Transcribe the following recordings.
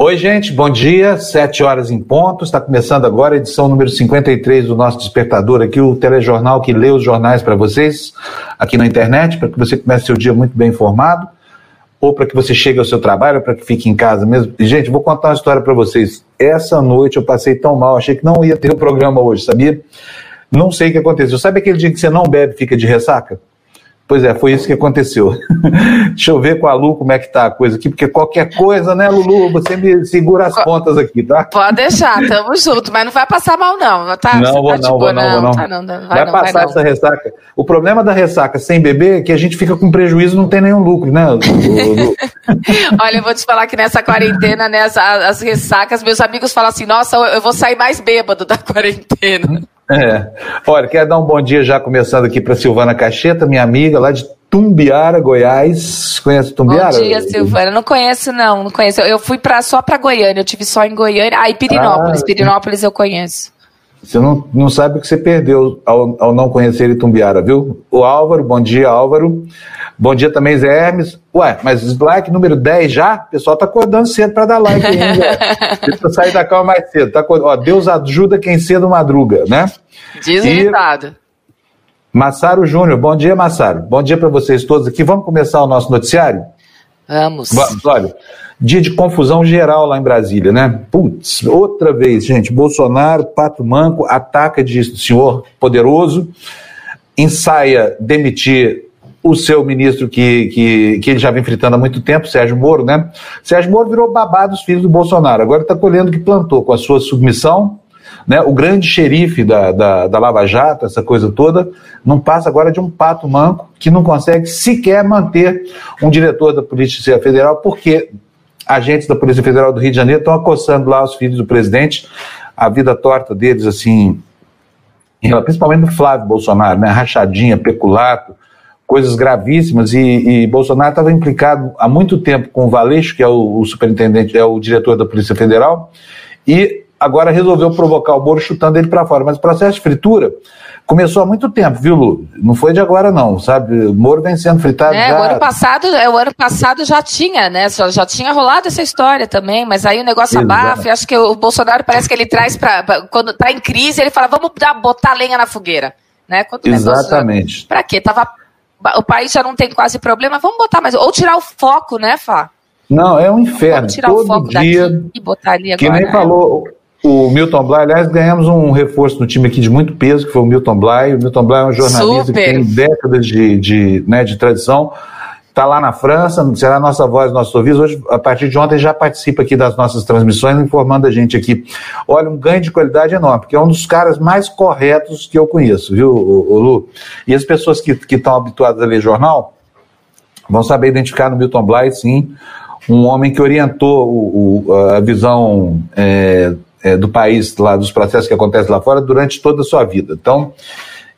Oi, gente, bom dia. Sete horas em ponto. Está começando agora a edição número 53 do nosso Despertador, aqui o telejornal que lê os jornais para vocês aqui na internet, para que você comece seu dia muito bem informado, ou para que você chegue ao seu trabalho, para que fique em casa mesmo. E, gente, vou contar uma história para vocês. Essa noite eu passei tão mal, achei que não ia ter o programa hoje, sabia? Não sei o que aconteceu. Sabe aquele dia que você não bebe fica de ressaca? Pois é, foi isso que aconteceu. Deixa eu ver com a Lu como é que tá a coisa aqui, porque qualquer coisa, né, Lulu, você me segura as pontas aqui, tá? Pode deixar, tamo junto, mas não vai passar mal não, tá? Não, vou, tá não, vou, não, vou não, tá, não, vai, vai não, passar vai essa ressaca. O problema da ressaca sem beber é que a gente fica com prejuízo não tem nenhum lucro, né, Lu? Olha, eu vou te falar que nessa quarentena, né, as, as ressacas, meus amigos falam assim, nossa, eu vou sair mais bêbado da quarentena. É. Olha, quero dar um bom dia já começando aqui para Silvana Cacheta, minha amiga lá de Tumbiara, Goiás. Conhece Tumbiara? Bom dia, Silvana. Não conheço, não. Não conheço. Eu fui pra, só para Goiânia. Eu tive só em Goiânia. Ah, e Pirinópolis. Ah, Pirinópolis eu conheço. Você não, não sabe o que você perdeu ao, ao não conhecer Itumbiara, viu? O Álvaro, bom dia, Álvaro. Bom dia também, Zé Hermes. Ué, mas like número 10 já? O pessoal tá acordando cedo para dar like ainda. Deixa eu sair da cama mais cedo. Tá, ó, Deus ajuda quem cedo madruga, né? Diz o ditado. Massaro Júnior, bom dia, Massaro. Bom dia para vocês todos aqui. Vamos começar o nosso noticiário? Vamos. Olha, dia de confusão geral lá em Brasília, né? Putz, outra vez, gente. Bolsonaro, Pato Manco, ataca de senhor poderoso, ensaia demitir o seu ministro que, que, que ele já vem fritando há muito tempo, Sérgio Moro, né? Sérgio Moro virou babado dos filhos do Bolsonaro. Agora está colhendo o que plantou com a sua submissão, né? O grande xerife da, da, da Lava Jato, essa coisa toda, não passa agora de um pato manco que não consegue sequer manter um diretor da Polícia Federal, porque agentes da Polícia Federal do Rio de Janeiro estão acossando lá os filhos do presidente, a vida torta deles, assim, principalmente do Flávio Bolsonaro, né? Rachadinha, peculato, coisas gravíssimas e, e Bolsonaro estava implicado há muito tempo com o Valeixo, que é o, o, superintendente, é o diretor da Polícia Federal, e agora resolveu provocar o Moro chutando ele para fora. Mas o processo de fritura começou há muito tempo, viu, Lu? Não foi de agora não, sabe? O Moro vem sendo fritado é, já... O ano passado, é, o ano passado já tinha, né? Já, já tinha rolado essa história também, mas aí o negócio Exato. abafa. acho que o Bolsonaro parece que ele traz para quando tá em crise, ele fala, vamos dar, botar lenha na fogueira. Né? Quando Exatamente. Para quê? Tava o país já não tem quase problema, vamos botar mais. Ou tirar o foco, né, Fá? Não, é um inferno. Vamos tirar Todo o foco dia, daqui e botar ali agora. Que nem falou o Milton Bly. Aliás, ganhamos um reforço no time aqui de muito peso, que foi o Milton Bly. O Milton Bly é um jornalista Super. que tem décadas de, de, né, de tradição está lá na França, será a nossa voz, nosso ouvido. Hoje, a partir de ontem, já participa aqui das nossas transmissões, informando a gente aqui. Olha, um ganho de qualidade enorme, porque é um dos caras mais corretos que eu conheço, viu, Lu? E as pessoas que estão habituadas a ler jornal vão saber identificar no Milton Bly, sim, um homem que orientou o, o, a visão é, é, do país, lá dos processos que acontecem lá fora, durante toda a sua vida. Então,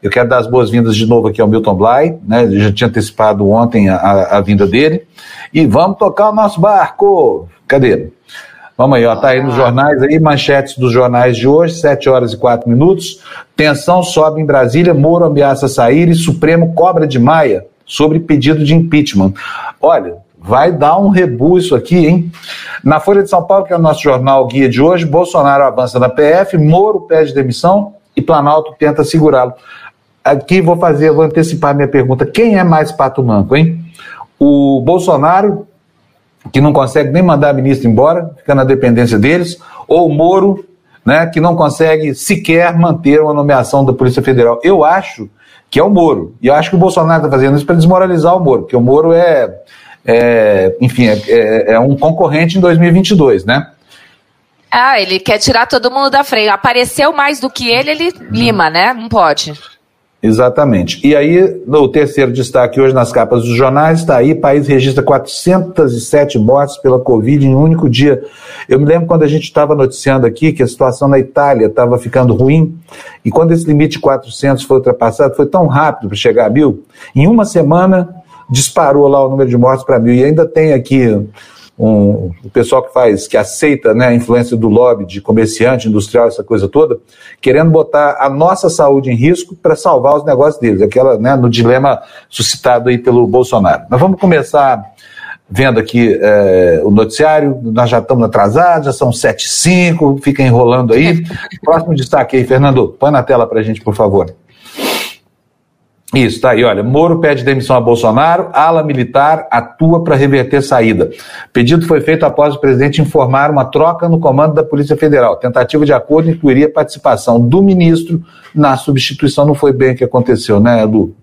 eu quero dar as boas-vindas de novo aqui ao Milton Bly, né? Eu já tinha antecipado ontem a, a, vinda dele. E vamos tocar o nosso barco. Cadê? Vamos aí, ó, tá aí nos jornais aí, manchetes dos jornais de hoje, 7 horas e 4 minutos. Tensão sobe em Brasília, Moro ameaça sair e Supremo cobra de Maia sobre pedido de impeachment. Olha, vai dar um rebu isso aqui, hein? Na Folha de São Paulo, que é o nosso jornal guia de hoje, Bolsonaro avança na PF, Moro pede demissão e Planalto tenta segurá-lo. Aqui vou fazer, vou antecipar minha pergunta. Quem é mais pato manco, hein? O Bolsonaro, que não consegue nem mandar a ministra embora, fica na dependência deles, ou o Moro, né, que não consegue sequer manter uma nomeação da Polícia Federal. Eu acho que é o Moro. E eu acho que o Bolsonaro está fazendo isso para desmoralizar o Moro, porque o Moro é, é enfim, é, é, é um concorrente em 2022, né? Ah, ele quer tirar todo mundo da frente. Apareceu mais do que ele, ele lima, né? Não pode. Exatamente. E aí, no terceiro destaque hoje nas capas dos jornais, está aí, país registra 407 mortes pela Covid em um único dia. Eu me lembro quando a gente estava noticiando aqui que a situação na Itália estava ficando ruim, e quando esse limite de 400 foi ultrapassado, foi tão rápido para chegar a mil, em uma semana disparou lá o número de mortes para mil. E ainda tem aqui um, o pessoal que faz, que aceita né, a influência do lobby de comerciante, industrial, essa coisa toda, querendo botar a nossa saúde em risco para salvar os negócios deles, aquela, né, no dilema suscitado aí pelo Bolsonaro. Mas vamos começar vendo aqui é, o noticiário, nós já estamos atrasados, já são 7 e 5, fica enrolando aí. Próximo destaque aí, Fernando, põe na tela para a gente, por favor. Isso, tá aí, olha. Moro pede demissão a Bolsonaro, ala militar atua para reverter saída. Pedido foi feito após o presidente informar uma troca no comando da Polícia Federal. Tentativa de acordo incluiria participação do ministro na substituição. Não foi bem o que aconteceu, né, Lu?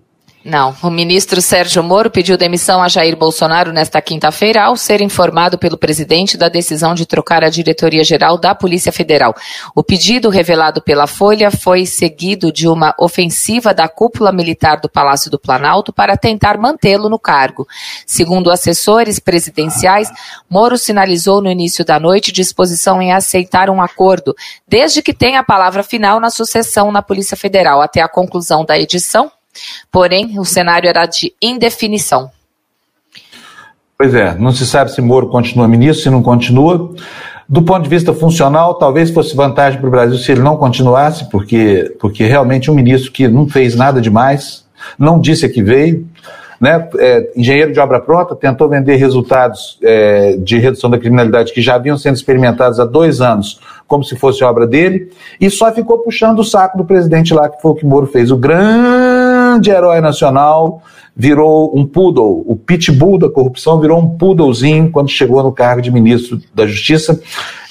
Não. O ministro Sérgio Moro pediu demissão a Jair Bolsonaro nesta quinta-feira ao ser informado pelo presidente da decisão de trocar a diretoria-geral da Polícia Federal. O pedido revelado pela Folha foi seguido de uma ofensiva da cúpula militar do Palácio do Planalto para tentar mantê-lo no cargo. Segundo assessores presidenciais, Moro sinalizou no início da noite disposição em aceitar um acordo, desde que tenha a palavra final na sucessão na Polícia Federal. Até a conclusão da edição, Porém, o cenário era de indefinição. Pois é, não se sabe se Moro continua ministro, se não continua. Do ponto de vista funcional, talvez fosse vantagem para o Brasil se ele não continuasse, porque, porque realmente um ministro que não fez nada demais, não disse a que veio, né, é, engenheiro de obra pronta, tentou vender resultados é, de redução da criminalidade que já haviam sendo experimentados há dois anos, como se fosse obra dele, e só ficou puxando o saco do presidente lá, que foi o que Moro fez. O grande herói nacional virou um poodle, o pitbull da corrupção virou um poodlezinho quando chegou no cargo de ministro da Justiça,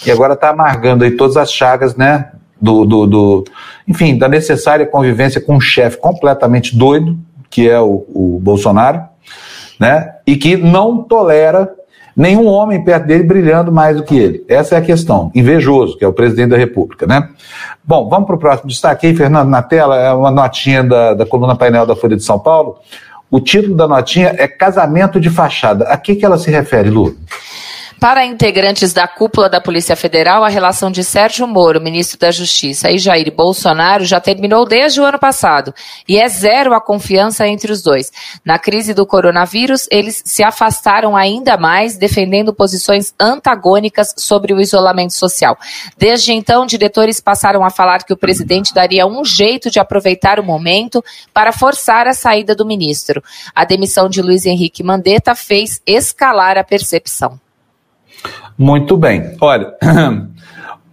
e agora está amargando aí todas as chagas, né, do, do, do, enfim, da necessária convivência com um chefe completamente doido, que é o, o Bolsonaro, né? E que não tolera nenhum homem perto dele brilhando mais do que ele. Essa é a questão. Invejoso, que é o presidente da República, né? Bom, vamos para o próximo destaque aí, Fernando, na tela, é uma notinha da, da coluna painel da Folha de São Paulo. O título da notinha é Casamento de Fachada. A que, que ela se refere, Lu? Para integrantes da cúpula da Polícia Federal, a relação de Sérgio Moro, ministro da Justiça, e Jair Bolsonaro já terminou desde o ano passado e é zero a confiança entre os dois. Na crise do coronavírus, eles se afastaram ainda mais, defendendo posições antagônicas sobre o isolamento social. Desde então, diretores passaram a falar que o presidente daria um jeito de aproveitar o momento para forçar a saída do ministro. A demissão de Luiz Henrique Mandetta fez escalar a percepção. Muito bem. Olha,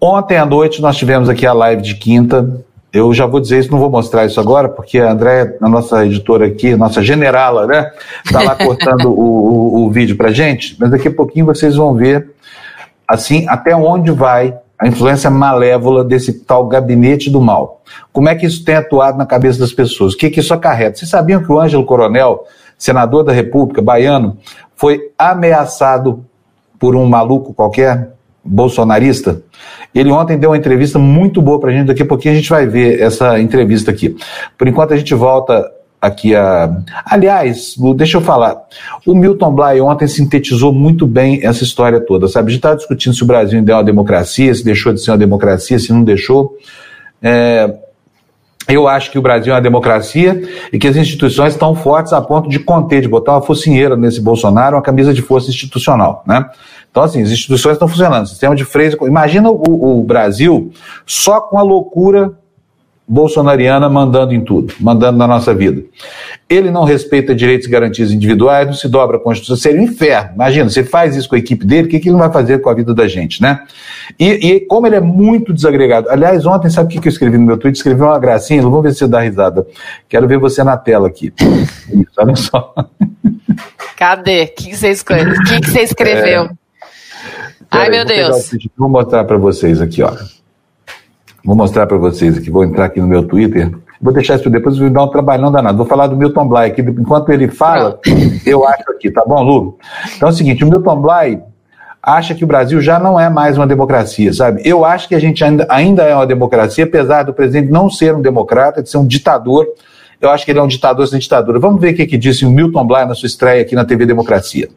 ontem à noite nós tivemos aqui a live de quinta. Eu já vou dizer isso, não vou mostrar isso agora, porque a André, a nossa editora aqui, nossa generala, né, está lá cortando o, o, o vídeo para gente, mas daqui a pouquinho vocês vão ver, assim, até onde vai a influência malévola desse tal gabinete do mal. Como é que isso tem atuado na cabeça das pessoas? O que, que isso acarreta? Vocês sabiam que o Ângelo Coronel, senador da República, baiano, foi ameaçado por um maluco qualquer, bolsonarista. Ele ontem deu uma entrevista muito boa para a gente, daqui a pouquinho a gente vai ver essa entrevista aqui. Por enquanto a gente volta aqui a. Aliás, deixa eu falar. O Milton Bly ontem sintetizou muito bem essa história toda, sabe? A gente estava discutindo se o Brasil ainda é uma democracia, se deixou de ser uma democracia, se não deixou. É, eu acho que o Brasil é uma democracia e que as instituições estão fortes a ponto de conter, de botar uma focinheira nesse Bolsonaro, uma camisa de força institucional, né? Então, assim, as instituições estão funcionando, sistema de freios. Imagina o, o Brasil só com a loucura bolsonariana mandando em tudo, mandando na nossa vida. Ele não respeita direitos e garantias individuais, não se dobra a Constituição, seria um inferno. Imagina, você faz isso com a equipe dele, o que, que ele vai fazer com a vida da gente, né? E, e como ele é muito desagregado. Aliás, ontem, sabe o que, que eu escrevi no meu tweet? Escrevi uma gracinha, vamos ver se você dá risada. Quero ver você na tela aqui. Isso, olha só. Cadê? O que, você, escreveu? O que, você escreveu? É... Ai, meu Deus. Vou mostrar para vocês aqui, ó. Vou mostrar para vocês aqui, vou entrar aqui no meu Twitter. Vou deixar isso depois, vou dar um trabalhão danado. Vou falar do Milton Bly aqui, enquanto ele fala, eu acho aqui, tá bom, Lu? Então é o seguinte, o Milton Bly acha que o Brasil já não é mais uma democracia, sabe? Eu acho que a gente ainda, ainda é uma democracia, apesar do presidente não ser um democrata, de ser um ditador. Eu acho que ele é um ditador sem ditadura. Vamos ver o que, que disse o Milton Bly na sua estreia aqui na TV Democracia.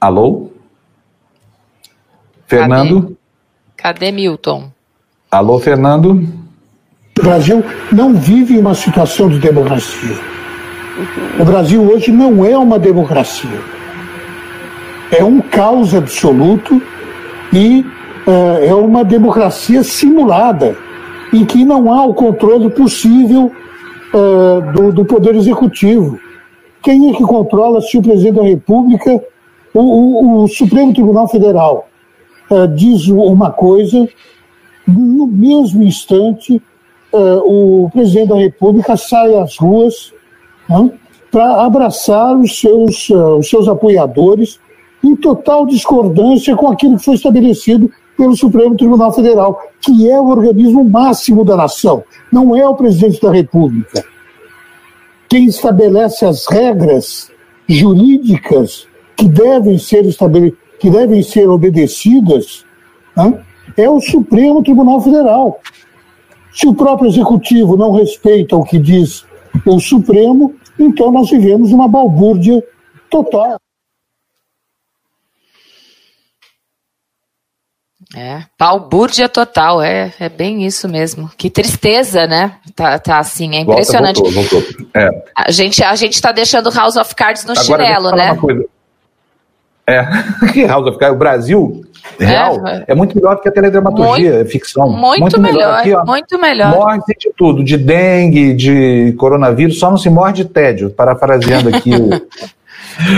Alô? Fernando? Cadê? Cadê Milton? Alô, Fernando? O Brasil não vive uma situação de democracia. O Brasil hoje não é uma democracia. É um caos absoluto e uh, é uma democracia simulada, em que não há o controle possível uh, do, do, Poder Executivo. Quem é que controla se o presidente da República, o, o, o Supremo Tribunal Federal, uh, diz uma coisa, no mesmo instante, uh, o presidente da República sai às ruas né, para abraçar os seus, os seus apoiadores em total discordância com aquilo que foi estabelecido pelo Supremo Tribunal Federal, que é o organismo máximo da nação, não é o presidente da República. Quem estabelece as regras jurídicas que devem ser, que devem ser obedecidas né, é o Supremo Tribunal Federal. Se o próprio Executivo não respeita o que diz o Supremo, então nós vivemos uma balbúrdia total. É, balbúrdia total, é, é bem isso mesmo. Que tristeza, né? Tá, tá assim, é impressionante. Volta, voltou, voltou. É. A, gente, a gente tá deixando House of Cards no Agora, chinelo, né? É, que House of Cards, o Brasil real é, é muito melhor do que a teledramaturgia, muito, ficção. Muito, muito melhor, melhor. Aqui, ó, muito melhor. Morre de tudo, de dengue, de coronavírus, só não se morre de tédio, parafraseando aqui o,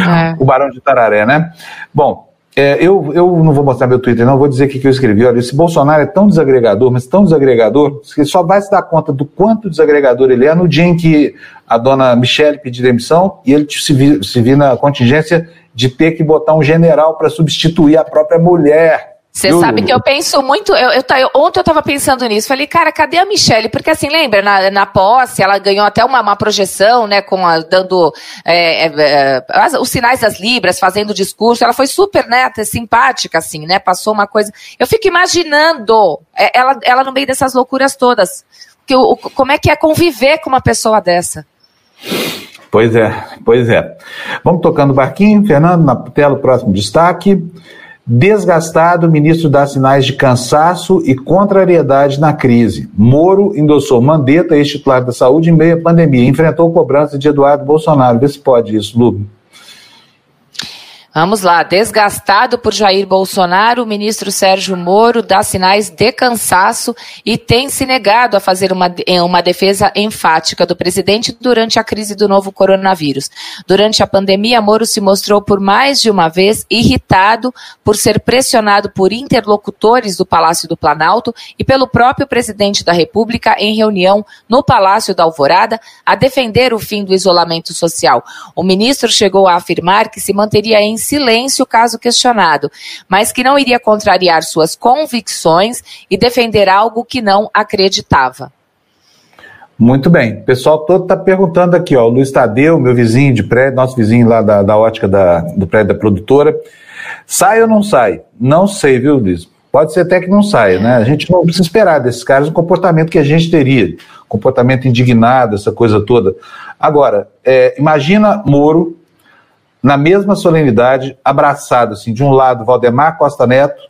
é. o Barão de Tararé, né? Bom, é, eu, eu não vou mostrar meu Twitter, não, vou dizer o que, que eu escrevi. Olha, esse Bolsonaro é tão desagregador, mas tão desagregador, que só vai se dar conta do quanto desagregador ele é no dia em que a dona Michelle pedir demissão e ele se vir, vir na contingência de ter que botar um general para substituir a própria mulher. Você sabe que eu penso muito. Eu, eu, eu, ontem eu estava pensando nisso. Falei, cara, cadê a Michelle? Porque assim, lembra, na, na posse, ela ganhou até uma, uma projeção, né, com a, dando é, é, as, os sinais das Libras, fazendo discurso. Ela foi super neta, simpática, assim, né? Passou uma coisa. Eu fico imaginando é, ela, ela no meio dessas loucuras todas. Que, o, como é que é conviver com uma pessoa dessa? Pois é, pois é. Vamos tocando o barquinho, Fernando, na tela, o próximo destaque. Desgastado, o ministro dá sinais de cansaço e contrariedade na crise. Moro endossou Mandetta, ex-titular da saúde, em meio à pandemia. Enfrentou cobrança de Eduardo Bolsonaro. Vê se pode isso, Lu. Vamos lá. Desgastado por Jair Bolsonaro, o ministro Sérgio Moro dá sinais de cansaço e tem se negado a fazer uma, uma defesa enfática do presidente durante a crise do novo coronavírus. Durante a pandemia, Moro se mostrou por mais de uma vez irritado por ser pressionado por interlocutores do Palácio do Planalto e pelo próprio presidente da República em reunião no Palácio da Alvorada a defender o fim do isolamento social. O ministro chegou a afirmar que se manteria em silêncio caso questionado, mas que não iria contrariar suas convicções e defender algo que não acreditava. Muito bem. O pessoal todo está perguntando aqui, ó. O Luiz Tadeu, meu vizinho de prédio, nosso vizinho lá da, da ótica da, do prédio da produtora. Sai ou não sai? Não sei, viu, Luiz? Pode ser até que não saia, né? A gente não precisa esperar desses caras o comportamento que a gente teria. Comportamento indignado, essa coisa toda. Agora, é, imagina Moro na mesma solenidade, abraçado, assim, de um lado Valdemar Costa Neto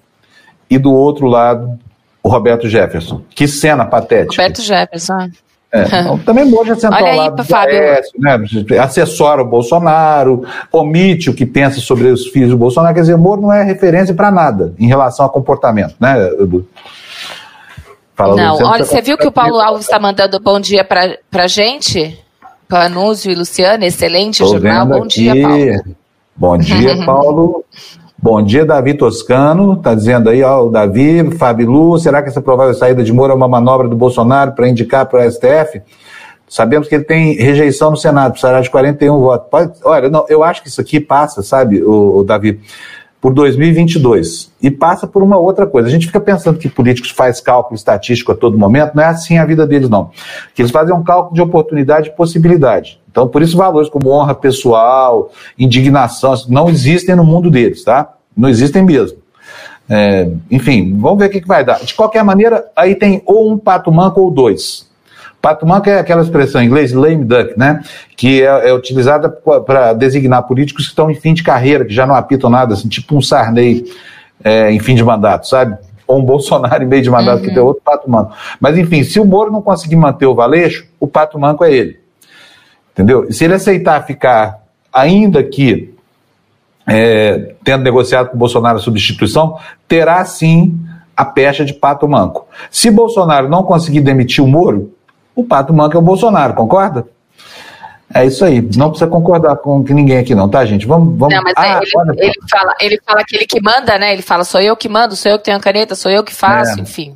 e do outro lado o Roberto Jefferson. Que cena patética. Roberto Jefferson. É, então, também Moja sentou ao lado do Aécio, né, assessora o Bolsonaro, omite o que pensa sobre os filhos do Bolsonaro, quer dizer, Moro não é referência para nada em relação ao comportamento, né, Edu? Fala, não, olha, você viu que o Paulo Alves está mandando bom dia para a gente? Panúzio e Luciana, excelente Tô jornal. Bom aqui. dia, Paulo. Bom dia, Paulo. Bom dia, Davi Toscano. Está dizendo aí, ó, o Davi, Fábio Lu, será que essa provável saída de Moro é uma manobra do Bolsonaro para indicar para o STF? Sabemos que ele tem rejeição no Senado, precisará de 41 votos. Pode, olha, não, eu acho que isso aqui passa, sabe, o, o Davi, por 2022 e passa por uma outra coisa. A gente fica pensando que políticos faz cálculo estatístico a todo momento, não é assim a vida deles não. Que eles fazem um cálculo de oportunidade e possibilidade. Então, por isso valores como honra pessoal, indignação, não existem no mundo deles, tá? Não existem mesmo. É, enfim, vamos ver o que, que vai dar. De qualquer maneira, aí tem ou um pato manco ou dois. Pato manco é aquela expressão em inglês, lame duck, né? Que é, é utilizada para designar políticos que estão em fim de carreira, que já não apitam nada, assim, tipo um Sarney é, em fim de mandato, sabe? Ou um Bolsonaro em meio de mandato, uhum. que tem outro pato manco. Mas enfim, se o Moro não conseguir manter o Valeixo, o pato manco é ele. Entendeu? E se ele aceitar ficar, ainda que é, tendo negociado com o Bolsonaro a substituição, terá sim a pecha de pato manco. Se Bolsonaro não conseguir demitir o Moro, o pato manca é o Bolsonaro, concorda? É isso aí. Não precisa concordar com ninguém aqui, não, tá, gente? Vamos. vamos... Não, mas é, ah, ele, ele, fala, ele fala aquele que manda, né? Ele fala, sou eu que mando, sou eu que tenho a caneta, sou eu que faço, é. enfim.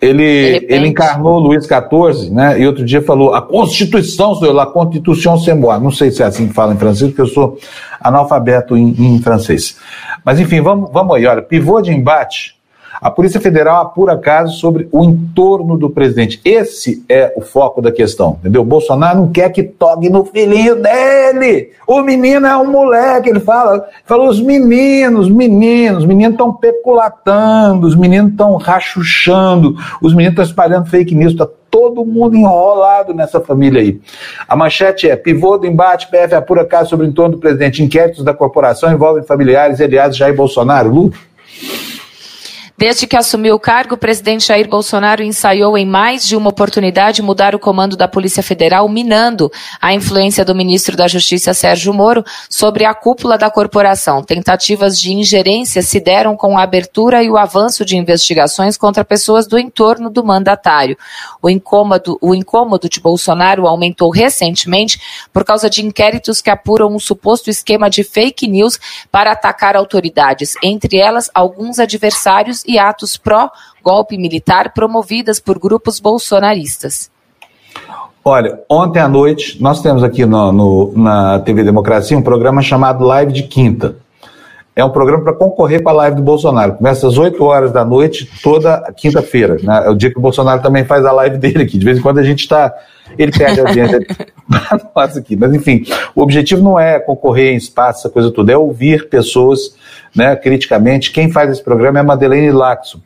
Ele, ele encarnou Luiz XIV, né? E outro dia falou: a Constituição, sou eu, la Constitution c'est moi. Não sei se é assim que fala em francês, porque eu sou analfabeto em, em francês. Mas enfim, vamos, vamos aí. Olha, pivô de embate a Polícia Federal apura casos sobre o entorno do presidente. Esse é o foco da questão, entendeu? Bolsonaro não quer que toque no filhinho dele. O menino é um moleque, ele fala, fala os meninos, meninos, os meninos estão peculatando, os meninos estão rachuchando, os meninos estão espalhando fake news, está todo mundo enrolado nessa família aí. A manchete é: pivô do embate, PF apura caso sobre o entorno do presidente. Inquéritos da corporação envolvem familiares e aliados Jair Bolsonaro. Lu? Desde que assumiu o cargo, o presidente Jair Bolsonaro ensaiou em mais de uma oportunidade mudar o comando da Polícia Federal, minando a influência do ministro da Justiça Sérgio Moro sobre a cúpula da corporação. Tentativas de ingerência se deram com a abertura e o avanço de investigações contra pessoas do entorno do mandatário. O incômodo, o incômodo de Bolsonaro aumentou recentemente por causa de inquéritos que apuram um suposto esquema de fake news para atacar autoridades, entre elas alguns adversários e atos pró-golpe militar promovidas por grupos bolsonaristas. Olha, ontem à noite nós temos aqui no, no, na TV Democracia um programa chamado Live de Quinta. É um programa para concorrer com a live do Bolsonaro. Começa às 8 horas da noite, toda quinta-feira. Né? É o dia que o Bolsonaro também faz a live dele aqui. De vez em quando a gente está. Ele perde a audiência nós aqui. Mas, enfim, o objetivo não é concorrer em espaço, essa coisa toda, é ouvir pessoas né, criticamente. Quem faz esse programa é a Madeleine Laxo.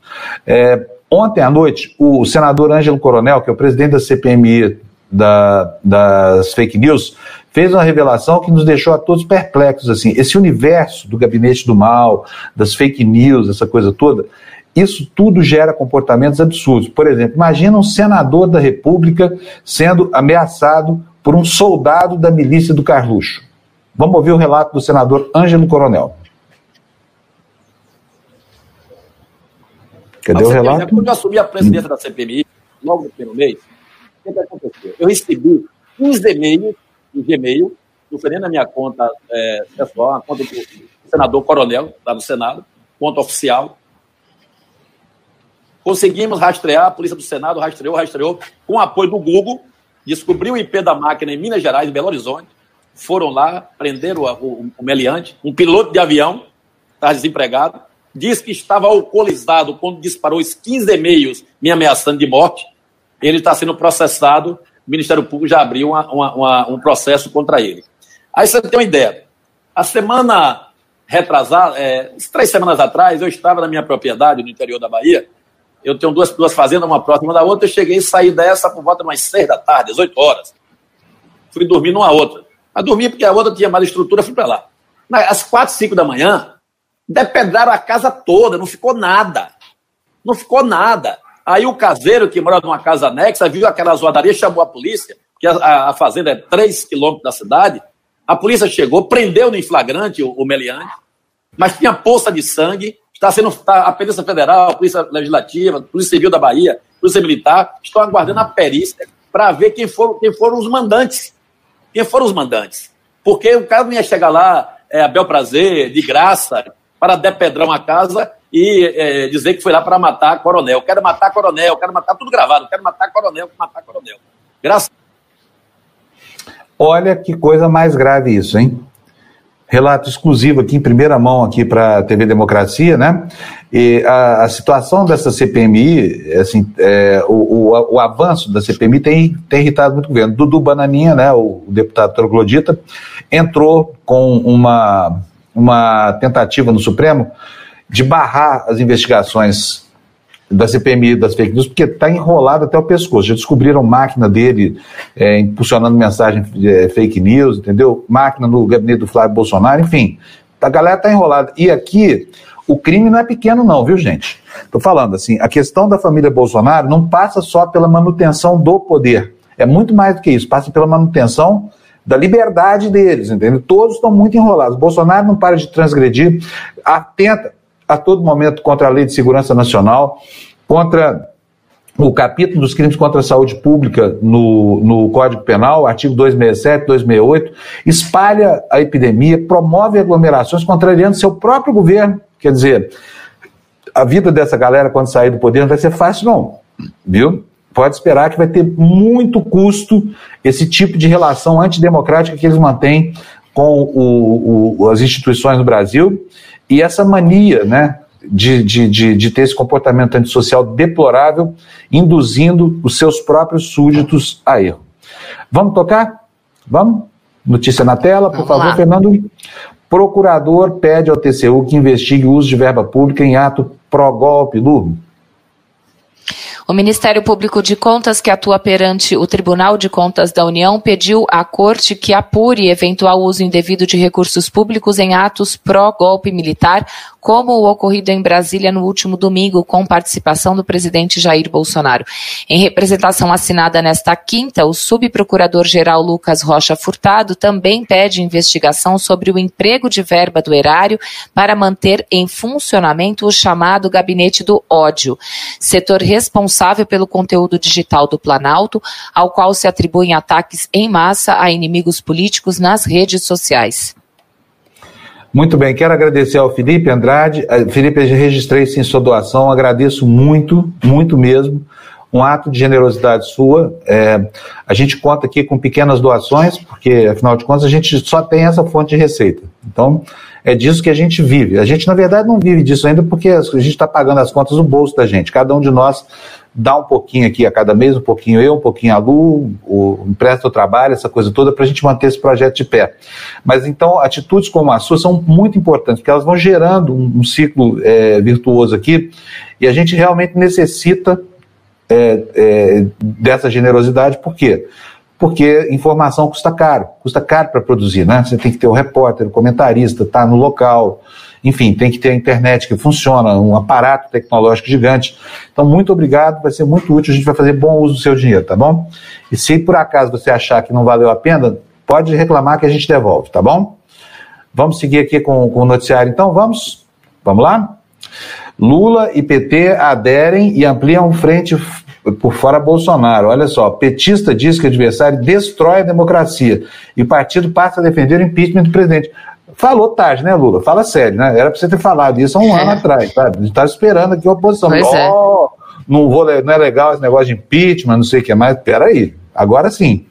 É, ontem à noite, o senador Ângelo Coronel, que é o presidente da CPMI da, das fake news, fez uma revelação que nos deixou a todos perplexos. Assim, esse universo do gabinete do mal, das fake news, essa coisa toda, isso tudo gera comportamentos absurdos. Por exemplo, imagina um senador da República sendo ameaçado por um soldado da milícia do Carluxo. Vamos ouvir o relato do senador Ângelo Coronel. Cadê o relato? Quando eu assumi a presidência da CPMI, logo no primeiro mês, o que, aconteceu? Eu recebi 15 e-mails no Gmail, referindo a minha conta é, pessoal, a conta do senador Coronel, lá do Senado, conta oficial. Conseguimos rastrear, a Polícia do Senado rastreou, rastreou, com apoio do Google, descobriu o IP da máquina em Minas Gerais, em Belo Horizonte, foram lá, prenderam o, o, o meliante, um piloto de avião, estava desempregado, diz que estava alcoolizado quando disparou os 15 e-mails me ameaçando de morte. Ele está sendo processado, o Ministério Público já abriu uma, uma, uma, um processo contra ele. Aí você tem uma ideia. A semana retrasada, é, três semanas atrás, eu estava na minha propriedade no interior da Bahia. Eu tenho duas, duas fazendas, uma próxima da outra. Eu cheguei e saí dessa por volta de umas seis da tarde, às oito horas. Fui dormir numa outra. Mas dormi porque a outra tinha mais estrutura, fui para lá. Às quatro, cinco da manhã, Depedraram a casa toda, não ficou nada. Não ficou nada. Aí o caseiro que mora numa casa anexa viu aquela zoadaria, chamou a polícia, que a, a fazenda é 3 quilômetros da cidade. A polícia chegou, prendeu no flagrante o, o meliante, mas tinha poça de sangue. Está sendo está, a Polícia Federal, a Polícia Legislativa, a Polícia Civil da Bahia, a Polícia Militar, estão aguardando a perícia para ver quem foram, quem foram os mandantes. Quem foram os mandantes? Porque o cara não ia chegar lá, é, a bel prazer, de graça, para depedrar uma casa e é, dizer que foi lá para matar coronel. Quero matar coronel, quero matar tudo gravado, quero matar coronel, quero matar coronel. Graças Olha que coisa mais grave isso, hein? Relato exclusivo aqui, em primeira mão aqui para a TV Democracia, né? E a, a, situação dessa CPMI, assim, é, o, o, o, avanço da CPMI tem, tem irritado muito o governo. Dudu Bananinha, né, o deputado troglodita, entrou com uma uma tentativa no Supremo de barrar as investigações da CPMI das fake news, porque está enrolado até o pescoço. Já descobriram máquina dele é, impulsionando mensagem é, fake news, entendeu? Máquina no gabinete do Flávio Bolsonaro, enfim. A galera está enrolada. E aqui, o crime não é pequeno, não, viu, gente? Estou falando assim, a questão da família Bolsonaro não passa só pela manutenção do poder. É muito mais do que isso, passa pela manutenção da liberdade deles, entendeu? Todos estão muito enrolados. Bolsonaro não para de transgredir, atenta a todo momento contra a Lei de Segurança Nacional, contra o capítulo dos crimes contra a saúde pública no, no Código Penal, artigo 267, 268, espalha a epidemia, promove aglomerações, contrariando seu próprio governo. Quer dizer, a vida dessa galera, quando sair do poder, não vai ser fácil, não. Viu? Pode esperar que vai ter muito custo esse tipo de relação antidemocrática que eles mantêm com o, o, as instituições no Brasil e essa mania, né, de, de, de, de, ter esse comportamento antissocial deplorável, induzindo os seus próprios súditos a erro. Vamos tocar? Vamos? Notícia na tela, por Vamos favor, lá. Fernando. Procurador pede ao TCU que investigue o uso de verba pública em ato pró-golpe, Lu. O Ministério Público de Contas, que atua perante o Tribunal de Contas da União, pediu à Corte que apure eventual uso indevido de recursos públicos em atos pró-golpe militar, como o ocorrido em Brasília no último domingo, com participação do presidente Jair Bolsonaro. Em representação assinada nesta quinta, o subprocurador-geral Lucas Rocha Furtado também pede investigação sobre o emprego de verba do erário para manter em funcionamento o chamado Gabinete do Ódio, setor responsável pelo conteúdo digital do Planalto, ao qual se atribuem ataques em massa a inimigos políticos nas redes sociais. Muito bem, quero agradecer ao Felipe Andrade. Eh, Felipe, eu registrei sim sua doação, agradeço muito, muito mesmo. Um ato de generosidade sua. É, a gente conta aqui com pequenas doações, porque afinal de contas a gente só tem essa fonte de receita. Então, é disso que a gente vive. A gente, na verdade, não vive disso ainda porque a gente está pagando as contas do bolso da gente. Cada um de nós dá um pouquinho aqui a cada mês, um pouquinho eu, um pouquinho a Lu, o, empresta o trabalho, essa coisa toda, para a gente manter esse projeto de pé. Mas então, atitudes como a sua são muito importantes, porque elas vão gerando um, um ciclo é, virtuoso aqui, e a gente realmente necessita é, é, dessa generosidade, por quê? Porque informação custa caro, custa caro para produzir, né? Você tem que ter o repórter, o comentarista, tá no local, enfim, tem que ter a internet que funciona, um aparato tecnológico gigante. Então, muito obrigado, vai ser muito útil, a gente vai fazer bom uso do seu dinheiro, tá bom? E se por acaso você achar que não valeu a pena, pode reclamar que a gente devolve, tá bom? Vamos seguir aqui com, com o noticiário, então, vamos? Vamos lá? Lula e PT aderem e ampliam frente por fora Bolsonaro. Olha só, petista diz que adversário destrói a democracia e o partido passa a defender o impeachment do presidente. Falou tarde, né, Lula? Fala sério, né? Era pra você ter falado isso há um é. ano atrás, sabe? A gente tá esperando aqui a oposição. Pois oh, é. não, vou, não é legal esse negócio de impeachment, não sei o que mais. Peraí, agora sim.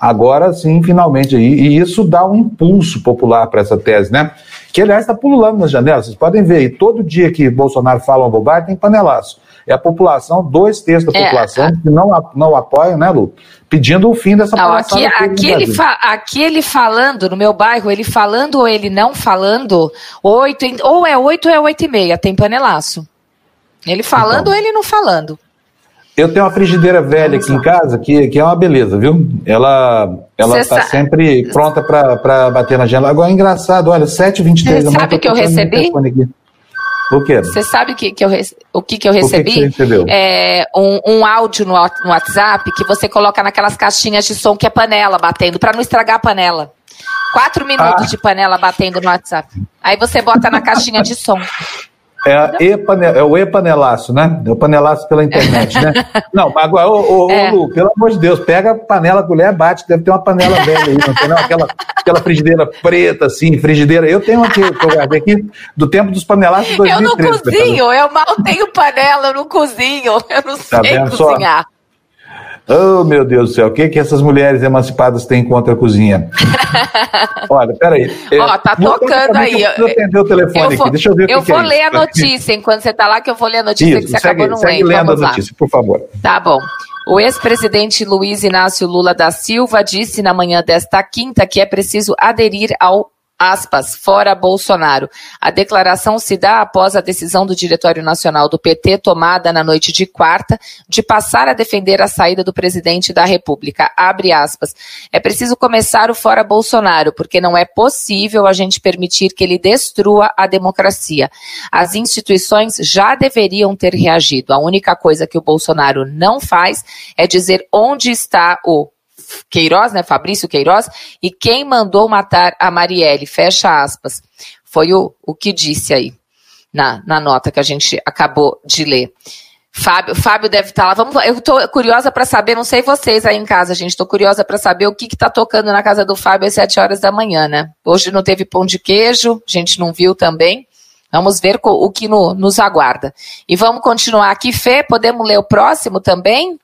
Agora sim, finalmente. E, e isso dá um impulso popular para essa tese, né? Que, aliás, está pululando nas janelas. Vocês podem ver aí, todo dia que Bolsonaro fala uma bobagem, tem panelaço. É a população, dois terços da é, população, a... que não, não apoiam, né, Lu? Pedindo o fim dessa não, aqui, aqui, ele fa, aqui ele falando, no meu bairro, ele falando ou ele não falando, oito, ou é oito ou é oito e meia, tem panelaço. Ele falando então. ou ele não falando. Eu tenho uma frigideira velha aqui em casa que, que é uma beleza, viu? Ela ela está sempre pronta para bater na janela. Agora é engraçado, olha, 7h23 da manhã. Sabe o que eu recebi? O quê? Você sabe que, que eu, o que, que eu recebi? O que, que você recebeu? É um, um áudio no, no WhatsApp que você coloca naquelas caixinhas de som que é panela batendo, para não estragar a panela. Quatro minutos ah. de panela batendo no WhatsApp. Aí você bota na caixinha de som. É, e é o e-panelaço, né? É o panelaço pela internet, né? Não, agora, ô, ô, é. ô, Lu, pelo amor de Deus, pega a panela, colher, bate, deve ter uma panela velha aí, não tem não? Aquela, aquela frigideira preta, assim, frigideira. Eu tenho aqui, que eu guardei aqui, do tempo dos panelaços de 2013. Eu não cozinho, eu mal tenho panela, eu não cozinho, eu não tá sei cozinhar. Só? Oh, meu Deus do céu, o que, que essas mulheres emancipadas têm contra a cozinha? Olha, peraí. É, Ó, tá tocando aí. Eu atender o telefone vou, aqui, deixa eu ver o Eu que vou que é ler isso. a notícia, enquanto você tá lá, que eu vou ler a notícia isso, que você segue, acabou não segue lendo. lendo a notícia, por favor. Tá bom. O ex-presidente Luiz Inácio Lula da Silva disse na manhã desta quinta que é preciso aderir ao aspas, fora Bolsonaro. A declaração se dá após a decisão do Diretório Nacional do PT, tomada na noite de quarta, de passar a defender a saída do presidente da República. Abre aspas. É preciso começar o fora Bolsonaro, porque não é possível a gente permitir que ele destrua a democracia. As instituições já deveriam ter reagido. A única coisa que o Bolsonaro não faz é dizer onde está o Queiroz, né, Fabrício Queiroz, e quem mandou matar a Marielle, fecha aspas. Foi o, o que disse aí na, na nota que a gente acabou de ler. Fábio, Fábio deve estar tá lá. Vamos, eu estou curiosa para saber, não sei vocês aí em casa, gente, estou curiosa para saber o que está tocando na casa do Fábio às 7 horas da manhã, né? Hoje não teve pão de queijo, a gente não viu também. Vamos ver o que no, nos aguarda. E vamos continuar aqui, Fê, podemos ler o próximo também?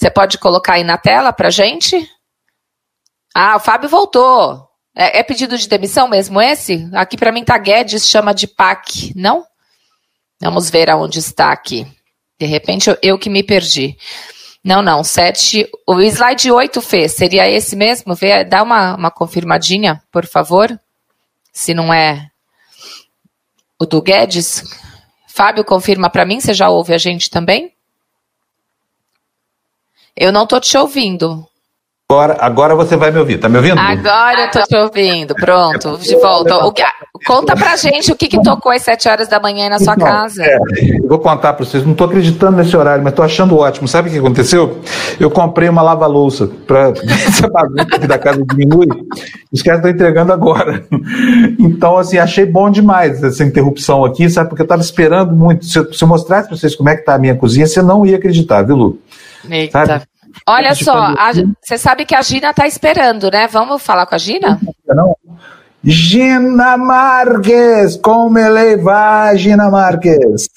Você pode colocar aí na tela para gente? Ah, o Fábio voltou. É, é pedido de demissão mesmo esse? Aqui para mim tá Guedes, chama de PAC, não? Vamos ver aonde está aqui. De repente eu, eu que me perdi. Não, não, 7. O slide 8, Fê, seria esse mesmo? Vê, dá uma, uma confirmadinha, por favor. Se não é o do Guedes. Fábio, confirma para mim, você já ouve a gente também? Eu não estou te ouvindo. Agora, agora você vai me ouvir, tá me ouvindo? Agora eu tô te ouvindo, pronto, de volta. O que, conta pra gente o que, que tocou às 7 horas da manhã na sua então, casa. É, vou contar pra vocês, não tô acreditando nesse horário, mas tô achando ótimo. Sabe o que aconteceu? Eu comprei uma lava-louça pra essa bagunça aqui da casa diminui. Os caras estão entregando agora. Então, assim, achei bom demais essa interrupção aqui, sabe? Porque eu tava esperando muito. Se eu, se eu mostrasse pra vocês como é que tá a minha cozinha, você não ia acreditar, viu, Lu? Eita. Sabe? Olha só, você sabe que a Gina está esperando, né? Vamos falar com a Gina? Não. Gina Marques, como lei va Gina Marques?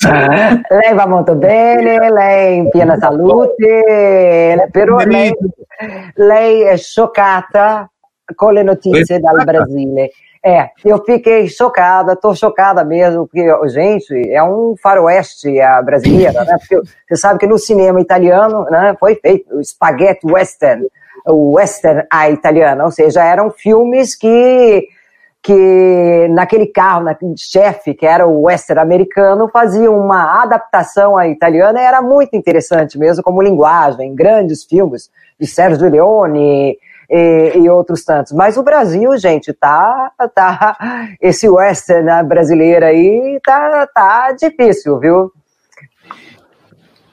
lei va molto bene, lei in piena salute, però lei, lei è scioccata con le notizie dal Brasile. É, eu fiquei chocada, tô chocada mesmo, porque, gente, é um faroeste a brasileira, né? Porque você sabe que no cinema italiano, né, foi feito o spaghetti western, o western a italiana, ou seja, eram filmes que que naquele carro, naquele chefe, que era o western americano, fazia uma adaptação à italiana, era muito interessante mesmo como linguagem, grandes filmes de Sérgio Leone, e, e, outros tantos. Mas o Brasil, gente, tá, tá esse western né, brasileiro aí tá, tá difícil, viu?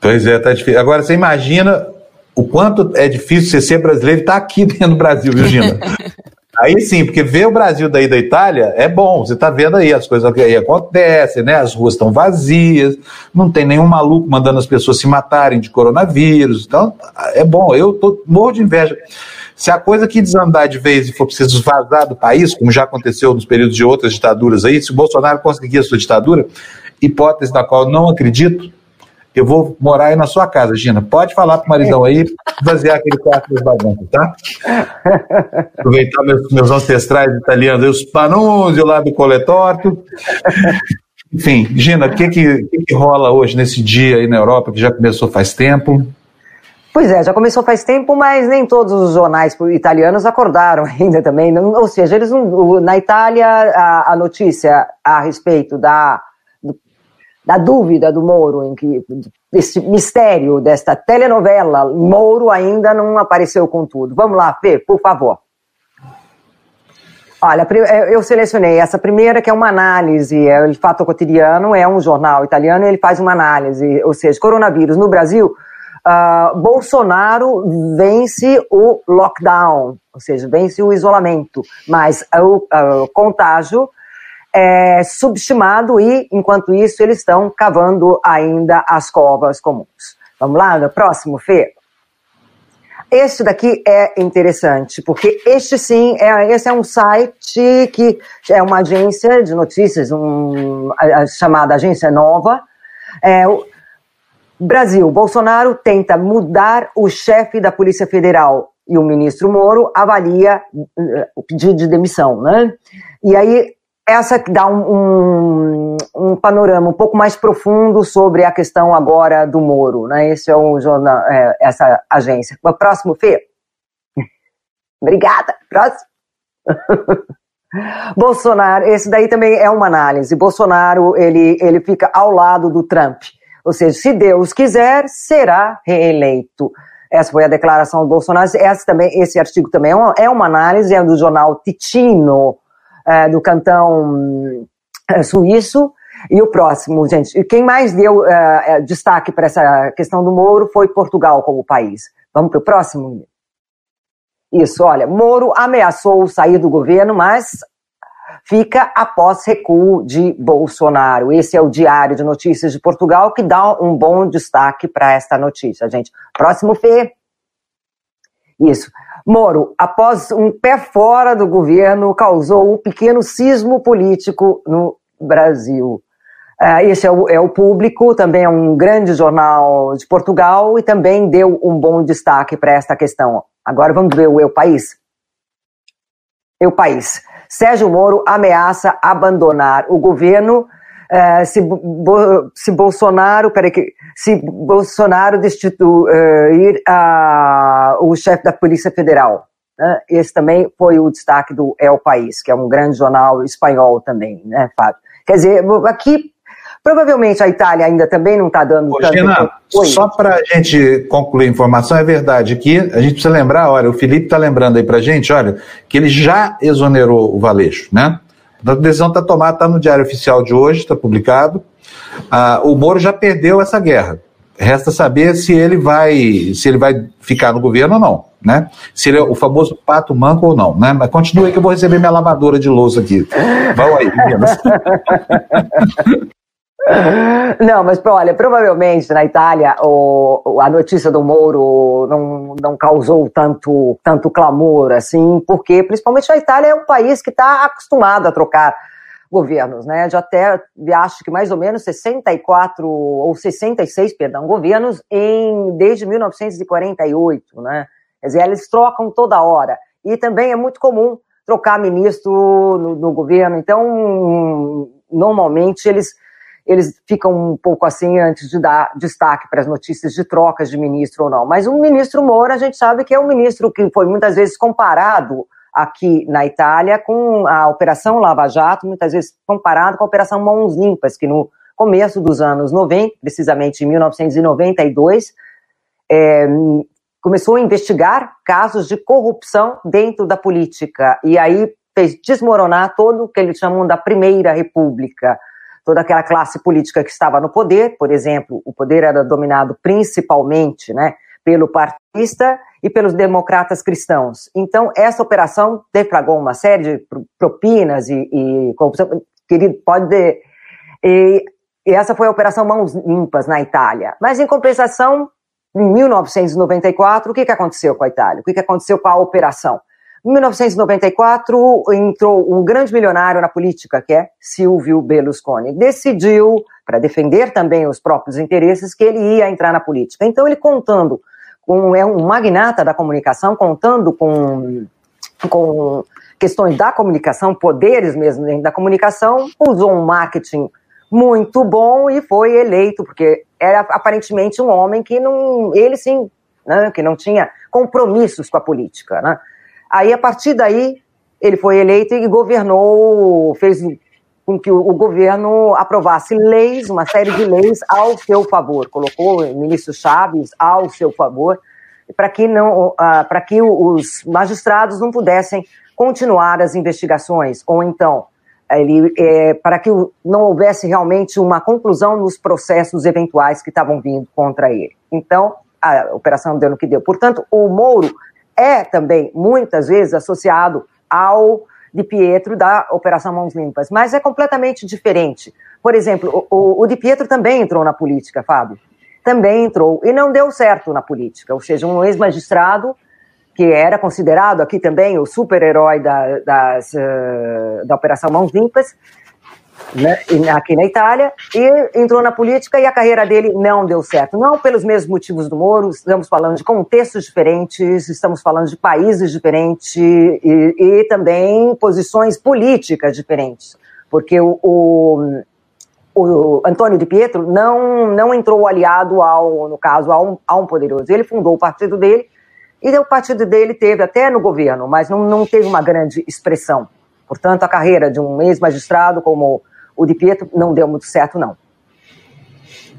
Pois é, tá difícil. Agora você imagina o quanto é difícil você ser brasileiro e estar tá aqui dentro do Brasil, Virginia. Aí sim, porque ver o Brasil daí da Itália é bom, você está vendo aí as coisas que aí acontecem, né? As ruas estão vazias, não tem nenhum maluco mandando as pessoas se matarem de coronavírus. Então, é bom, eu tô morro de inveja. Se a coisa que desandar de vez e for preciso vazar do país, como já aconteceu nos períodos de outras ditaduras aí, se o Bolsonaro conseguir a sua ditadura, hipótese da qual não acredito, eu vou morar aí na sua casa, Gina. Pode falar pro maridão aí, vaziar aquele quarto das bagunças, tá? Aproveitar meus, meus ancestrais italianos, os panunzio lá do Coletorto. Enfim, Gina, o que, que, que rola hoje nesse dia aí na Europa, que já começou faz tempo? Pois é, já começou faz tempo, mas nem todos os jornais italianos acordaram ainda também. Ou seja, eles não, na Itália a, a notícia a respeito da, da dúvida do Moro, em que esse mistério desta telenovela Moro ainda não apareceu com tudo. Vamos lá, Fê, por favor. Olha, eu selecionei essa primeira, que é uma análise, é o Fato Cotidiano, é um jornal italiano, e ele faz uma análise, ou seja, coronavírus no Brasil Uh, Bolsonaro vence o lockdown, ou seja, vence o isolamento, mas o uh, contágio é subestimado e, enquanto isso, eles estão cavando ainda as covas comuns. Vamos lá, próximo, Fê? Este daqui é interessante, porque este sim, é, esse é um site que é uma agência de notícias, um, a, a chamada Agência Nova. É, Brasil, Bolsonaro tenta mudar o chefe da Polícia Federal e o ministro Moro avalia eh, o pedido de demissão, né? E aí essa dá um, um, um, panorama um pouco mais profundo sobre a questão agora do Moro, né? Esse é o jornal, é, essa agência. O próximo, Fê. Obrigada. Próximo. Bolsonaro, esse daí também é uma análise. Bolsonaro, ele, ele fica ao lado do Trump. Ou seja, se Deus quiser, será reeleito. Essa foi a declaração do Bolsonaro. Esse, também, esse artigo também é uma, é uma análise é do jornal Ticino, é, do cantão é, suíço. E o próximo, gente, quem mais deu é, é, destaque para essa questão do Moro foi Portugal como país. Vamos para o próximo? Isso, olha, Moro ameaçou sair do governo, mas fica após recuo de Bolsonaro. Esse é o Diário de Notícias de Portugal que dá um bom destaque para esta notícia, gente. Próximo Fê. Isso. Moro, após um pé fora do governo, causou um pequeno sismo político no Brasil. Uh, esse é o, é o, Público, também é um grande jornal de Portugal e também deu um bom destaque para esta questão. Agora vamos ver o Eu País. Eu País. Sérgio Moro ameaça abandonar o governo uh, se, bo, se Bolsonaro, peraí, se Bolsonaro destituir uh, o chefe da Polícia Federal. Né? Esse também foi o destaque do El País, que é um grande jornal espanhol também, né, Fábio? Quer dizer, aqui Provavelmente a Itália ainda também não está dando Ô, tanto. Gina, só para a gente concluir a informação, é verdade que a gente precisa lembrar, olha, o Felipe está lembrando aí para a gente, olha, que ele já exonerou o Valeixo, né? A decisão está tomada, está no Diário Oficial de hoje, está publicado. Ah, o Moro já perdeu essa guerra. Resta saber se ele vai, se ele vai ficar no governo ou não, né? Se ele é o famoso pato manco ou não, né? Mas continue aí que eu vou receber minha lavadora de louça aqui. Vai aí, meninas. Não, mas olha, provavelmente na Itália o, a notícia do Moro não, não causou tanto, tanto clamor assim, porque principalmente a Itália é um país que está acostumado a trocar governos, né? Já até acho que mais ou menos 64 ou 66, perdão, governos em desde 1948, né? Quer dizer, eles trocam toda hora. E também é muito comum trocar ministro no, no governo. Então, normalmente eles eles ficam um pouco assim antes de dar destaque para as notícias de trocas de ministro ou não. Mas o ministro Moura, a gente sabe que é um ministro que foi muitas vezes comparado aqui na Itália com a Operação Lava Jato, muitas vezes comparado com a Operação Mãos Limpas, que no começo dos anos 90, precisamente em 1992, é, começou a investigar casos de corrupção dentro da política e aí fez desmoronar todo o que eles chamam da Primeira República toda aquela classe política que estava no poder, por exemplo, o poder era dominado principalmente né, pelo partista e pelos democratas cristãos. Então, essa operação deflagrou uma série de propinas e, e corrupção. Querido, pode. E, e essa foi a Operação Mãos Limpas na Itália. Mas, em compensação, em 1994, o que, que aconteceu com a Itália? O que, que aconteceu com a operação? Em 1994, entrou um grande milionário na política, que é Silvio Berlusconi. Decidiu, para defender também os próprios interesses, que ele ia entrar na política. Então, ele contando com é um magnata da comunicação, contando com, com questões da comunicação, poderes mesmo dentro da comunicação, usou um marketing muito bom e foi eleito, porque era aparentemente um homem que não, ele sim, né, que não tinha compromissos com a política, né? Aí, a partir daí, ele foi eleito e governou, fez com que o, governo aprovasse leis, uma série de leis ao seu favor, colocou o ministro Chaves ao seu favor, para que, não, para que os magistrados não pudessem continuar as investigações, ou então ele, é, para que não houvesse realmente uma conclusão nos processos eventuais que estavam vindo contra ele. Então, a operação deu no que deu. Portanto, o Moro é também, muitas vezes, associado ao de Pietro da Operação Mãos Limpas, mas é completamente diferente. Por exemplo, o, o de Pietro também entrou na política, Fábio. Também entrou e não deu certo na política, ou seja, um ex-magistrado que era considerado aqui também o super-herói da, das, uh, da Operação Mãos Limpas, né, aqui na Itália, e entrou na política e a carreira dele não deu certo. Não pelos mesmos motivos do Moro, estamos falando de contextos diferentes, estamos falando de países diferentes e, e também posições políticas diferentes. Porque o, o, o, Antônio de Pietro não, não entrou aliado ao, no caso, a um, a um poderoso. Ele fundou o partido dele e o partido dele teve até no governo, mas não, não teve uma grande expressão. Portanto, a carreira de um ex-magistrado como o de Pietro não deu muito certo, não.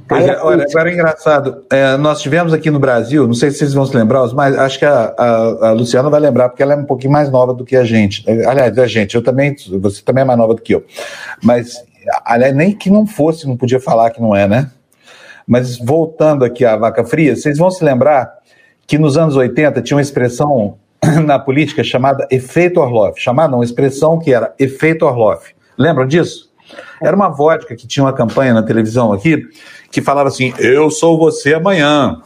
Pois é, olha, agora é engraçado. É, nós tivemos aqui no Brasil, não sei se vocês vão se lembrar, mas acho que a, a, a, Luciana vai lembrar, porque ela é um pouquinho mais nova do que a gente. É, aliás, a gente, eu também, você também é mais nova do que eu. Mas, aliás, nem que não fosse, não podia falar que não é, né? Mas voltando aqui à vaca fria, vocês vão se lembrar que nos anos 80 tinha uma expressão na política chamada efeito Orloff. Chamada não, uma expressão que era efeito Orloff. Lembram disso? Era uma vodka que tinha uma campanha na televisão aqui que falava assim: Eu sou você amanhã.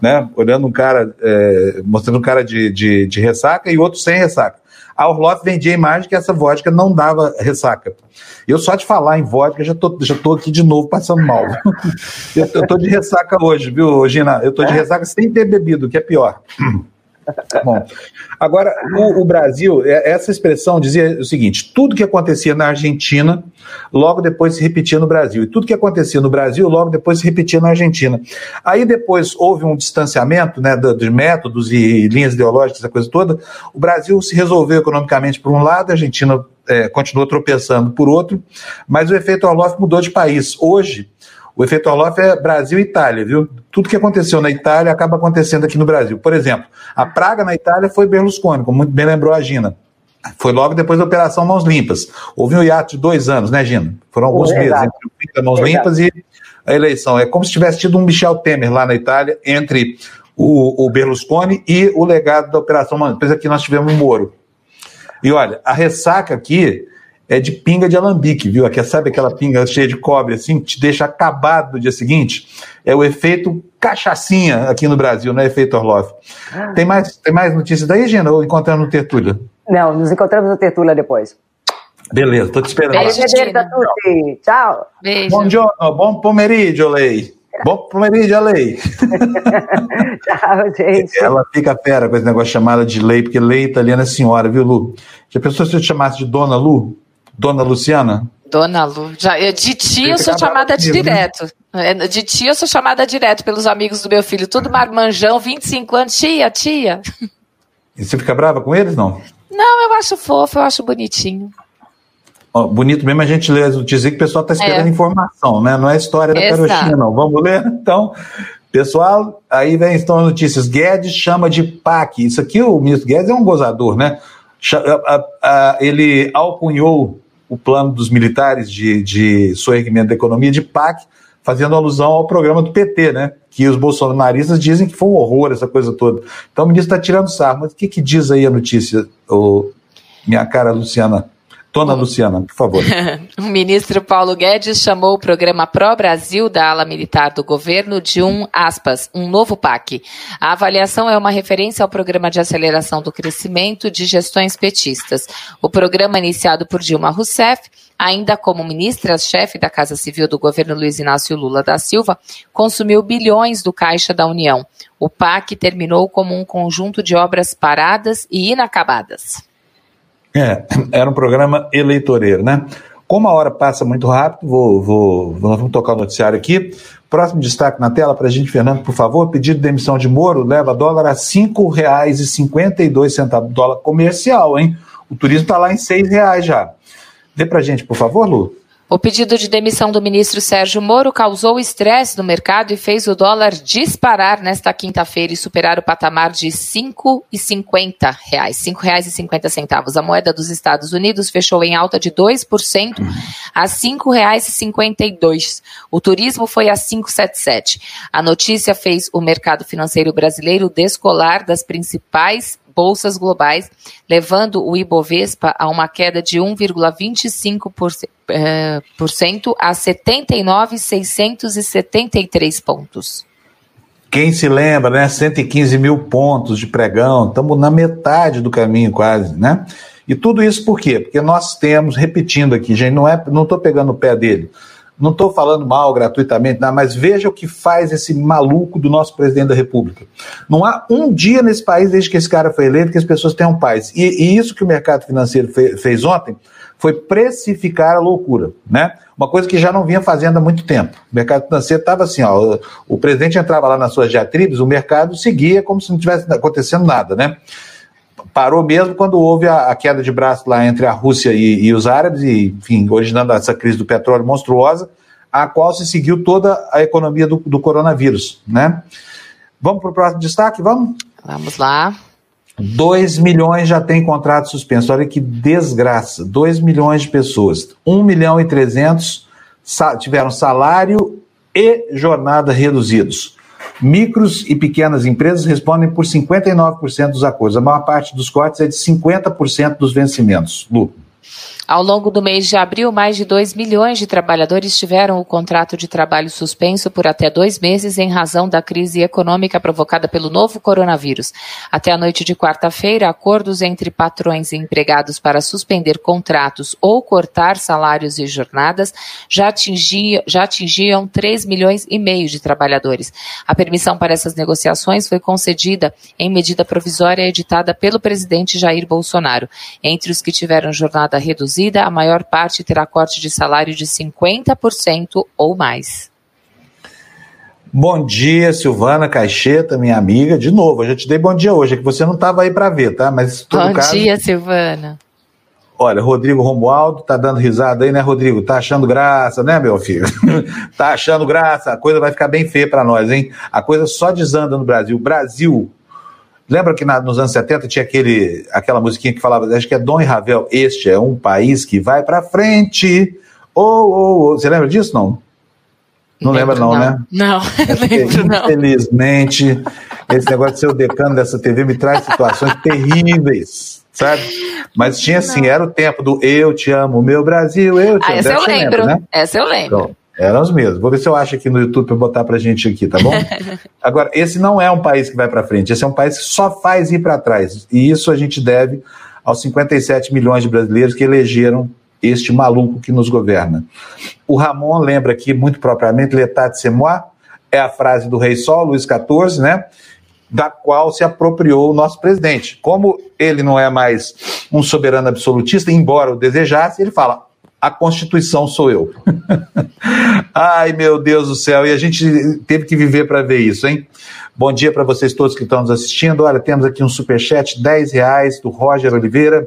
Né? Olhando um cara, é, mostrando um cara de, de, de ressaca e outro sem ressaca. A Orloff vendia a imagem que essa vodka não dava ressaca. Eu só de falar em vodka já tô, já tô aqui de novo passando mal. eu, eu tô de ressaca hoje, viu, Gina? Eu tô de ressaca sem ter bebido, que é pior. Bom, agora o, o, Brasil, é, essa expressão dizia o seguinte: tudo que acontecia na Argentina, logo depois se repetia no Brasil, e tudo que acontecia no Brasil, logo depois se repetia na Argentina. Aí depois houve um distanciamento né, de métodos e linhas ideológicas, essa coisa toda. O Brasil se resolveu economicamente por um lado, a Argentina é, continuou tropeçando por outro, mas o efeito Orloff mudou de país. Hoje, o efeito Orloff é Brasil e Itália, viu? Tudo que aconteceu na Itália acaba acontecendo aqui no Brasil. Por exemplo, a praga na Itália foi Berlusconi, como muito bem lembrou a Gina. Foi logo depois da Operação Mãos Limpas. Houve um hiato de dois anos, né, Gina? Foram alguns meses entre o fim da Mãos. Limpas e a eleição. É como se tivesse tido um Michel Temer lá na Itália entre o, o Berlusconi e o legado da Operação Mãos Limpas. Aqui nós tivemos o Moro. E olha, a ressaca aqui é de pinga de alambique, viu? Aqui, sabe aquela pinga cheia de cobre, assim, que te deixa acabado no dia seguinte? É o efeito cachaçinha aqui no Brasil, não é efeito Orloff. Ah. Tem mais, tem mais notícias daí, Gina, ou encontrando no Tertúlia? Não, nos encontramos no Tertúlia depois. Beleza, tô te esperando. Beijo, tutti. Tchau. Beijo. Bom dia, bom pomeriggio, Lei. Bom pomeriggio, Lei. Tchau, gente. Ela fica fera com esse negócio chamado de lei, porque lei italiana é senhora, viu, Lu? Já pensou se eu te chamasse de Dona Lu? Dona Luciana? Dona Lu. Já, de tia eu sou chamada de né? direto. Né? De tia eu sou chamada direto pelos amigos do meu filho. Tudo marmanjão, 25 anos. Tia, tia. E você fica brava com eles, não? Não, eu acho fofo, eu acho bonitinho. Oh, bonito mesmo a gente ler as notícias que o pessoal está esperando é. informação, né? Não é história da Carochinha, não. Vamos ler? Então, pessoal, aí vem estão as notícias. Guedes chama de PAC. Isso aqui, o ministro Guedes é um gozador, né? Ele alcunhou o plano dos militares de, de soerguimento da economia de PAC, fazendo alusão ao programa do PT, né? Que os bolsonaristas dizem que foi um horror essa coisa toda. Então o ministro está tirando sarro. Mas o que, que diz aí a notícia, ô, minha cara Luciana? Dona Luciana, por favor. o ministro Paulo Guedes chamou o programa Pro Brasil da ala militar do governo de um, aspas, um novo PAC. A avaliação é uma referência ao programa de aceleração do crescimento de gestões petistas. O programa iniciado por Dilma Rousseff ainda como ministra-chefe da Casa Civil do governo Luiz Inácio Lula da Silva, consumiu bilhões do caixa da União. O PAC terminou como um conjunto de obras paradas e inacabadas. É, era um programa eleitoreiro, né? Como a hora passa muito rápido, vou, vou, vamos tocar o noticiário aqui. Próximo destaque na tela para a gente, Fernando, por favor. Pedido de demissão de Moro leva dólar a R$ 5,52. Dólar comercial, hein? O turismo está lá em R$ 6,00 já. Dê para a gente, por favor, Lu. O pedido de demissão do ministro Sérgio Moro causou estresse no mercado e fez o dólar disparar nesta quinta-feira e superar o patamar de R$ 5,50. R$ 5,50. A moeda dos Estados Unidos fechou em alta de 2% a R$ 5,52. O turismo foi a 5,77. A notícia fez o mercado financeiro brasileiro descolar das principais bolsas globais, levando o Ibovespa a uma queda de 1,25% eh, a 79,673 pontos. Quem se lembra, né? 115 mil pontos de pregão, estamos na metade do caminho quase, né? E tudo isso por quê? Porque nós temos, repetindo aqui, gente, não é, não estou pegando o pé dele, não estou falando mal gratuitamente, não, mas veja o que faz esse maluco do nosso presidente da República. Não há um dia nesse país, desde que esse cara foi eleito, que as pessoas tenham paz. E, e isso que o mercado financeiro fe, fez ontem foi precificar a loucura, né? Uma coisa que já não vinha fazendo há muito tempo. O mercado financeiro estava assim, ó, o, o, presidente entrava lá nas suas diatribes, o mercado seguia como se não tivesse acontecendo nada, né? Parou mesmo quando houve a, a, queda de braço lá entre a Rússia e, e, os árabes, e, enfim, originando essa crise do petróleo monstruosa, a qual se seguiu toda a economia do, do coronavírus, né? Vamos para o próximo destaque, vamos? Vamos lá. 2 milhões já tem contrato suspenso. Olha que desgraça. 2 milhões de pessoas. 1 milhão e 300 tiveram salário e jornada reduzidos. Micros e pequenas empresas respondem por 59% dos acordos. A maior parte dos cortes é de 50% dos vencimentos. Lu. Ao longo do mês de abril, mais de 2 milhões de trabalhadores tiveram o contrato de trabalho suspenso por até dois meses em razão da crise econômica provocada pelo novo coronavírus. Até a noite de quarta-feira, acordos entre patrões e empregados para suspender contratos ou cortar salários e jornadas já, atingia, já atingiam 3 milhões e meio de trabalhadores. A permissão para essas negociações foi concedida em medida provisória editada pelo presidente Jair Bolsonaro. Entre os que tiveram jornada reduzida, reduzida, a maior parte terá corte de salário de 50% ou mais. Bom dia, Silvana Caixeta, minha amiga. De novo, eu já te dei bom dia hoje, é que você não estava aí para ver, tá? Mas Bom caso, dia, Silvana. Olha, Rodrigo Romualdo tá dando risada aí, né, Rodrigo? Tá achando graça, né, meu filho? tá achando graça, a coisa vai ficar bem feia para nós, hein? A coisa só desanda no Brasil. Brasil Lembra que na, nos anos 70 tinha aquele, aquela musiquinha que falava, acho que é Dom e Ravel, este é um país que vai para frente. Ou, oh, oh, oh. Você lembra disso, não? Não lembra não, não, né? Não, lembro não. Infelizmente, esse negócio de ser o decano dessa TV me traz situações terríveis, sabe? Mas tinha assim, não. era o tempo do eu te amo, meu Brasil, eu te ah, amo. Essa eu lembro, lembra, né? essa eu lembro. Então, eram os mesmos. Vou ver se eu acho aqui no YouTube para botar para gente aqui, tá bom? Agora, esse não é um país que vai para frente, esse é um país que só faz ir para trás. E isso a gente deve aos 57 milhões de brasileiros que elegeram este maluco que nos governa. O Ramon lembra aqui, muito propriamente, l'état de c'est moi, é a frase do rei Sol, Luís XIV, né? Da qual se apropriou o nosso presidente. Como ele não é mais um soberano absolutista, embora o desejasse, ele fala: a Constituição sou eu. Ai, meu Deus do céu, e a gente teve que viver para ver isso, hein? Bom dia para vocês todos que estão nos assistindo. Olha, temos aqui um superchat, 10 reais do Roger Oliveira.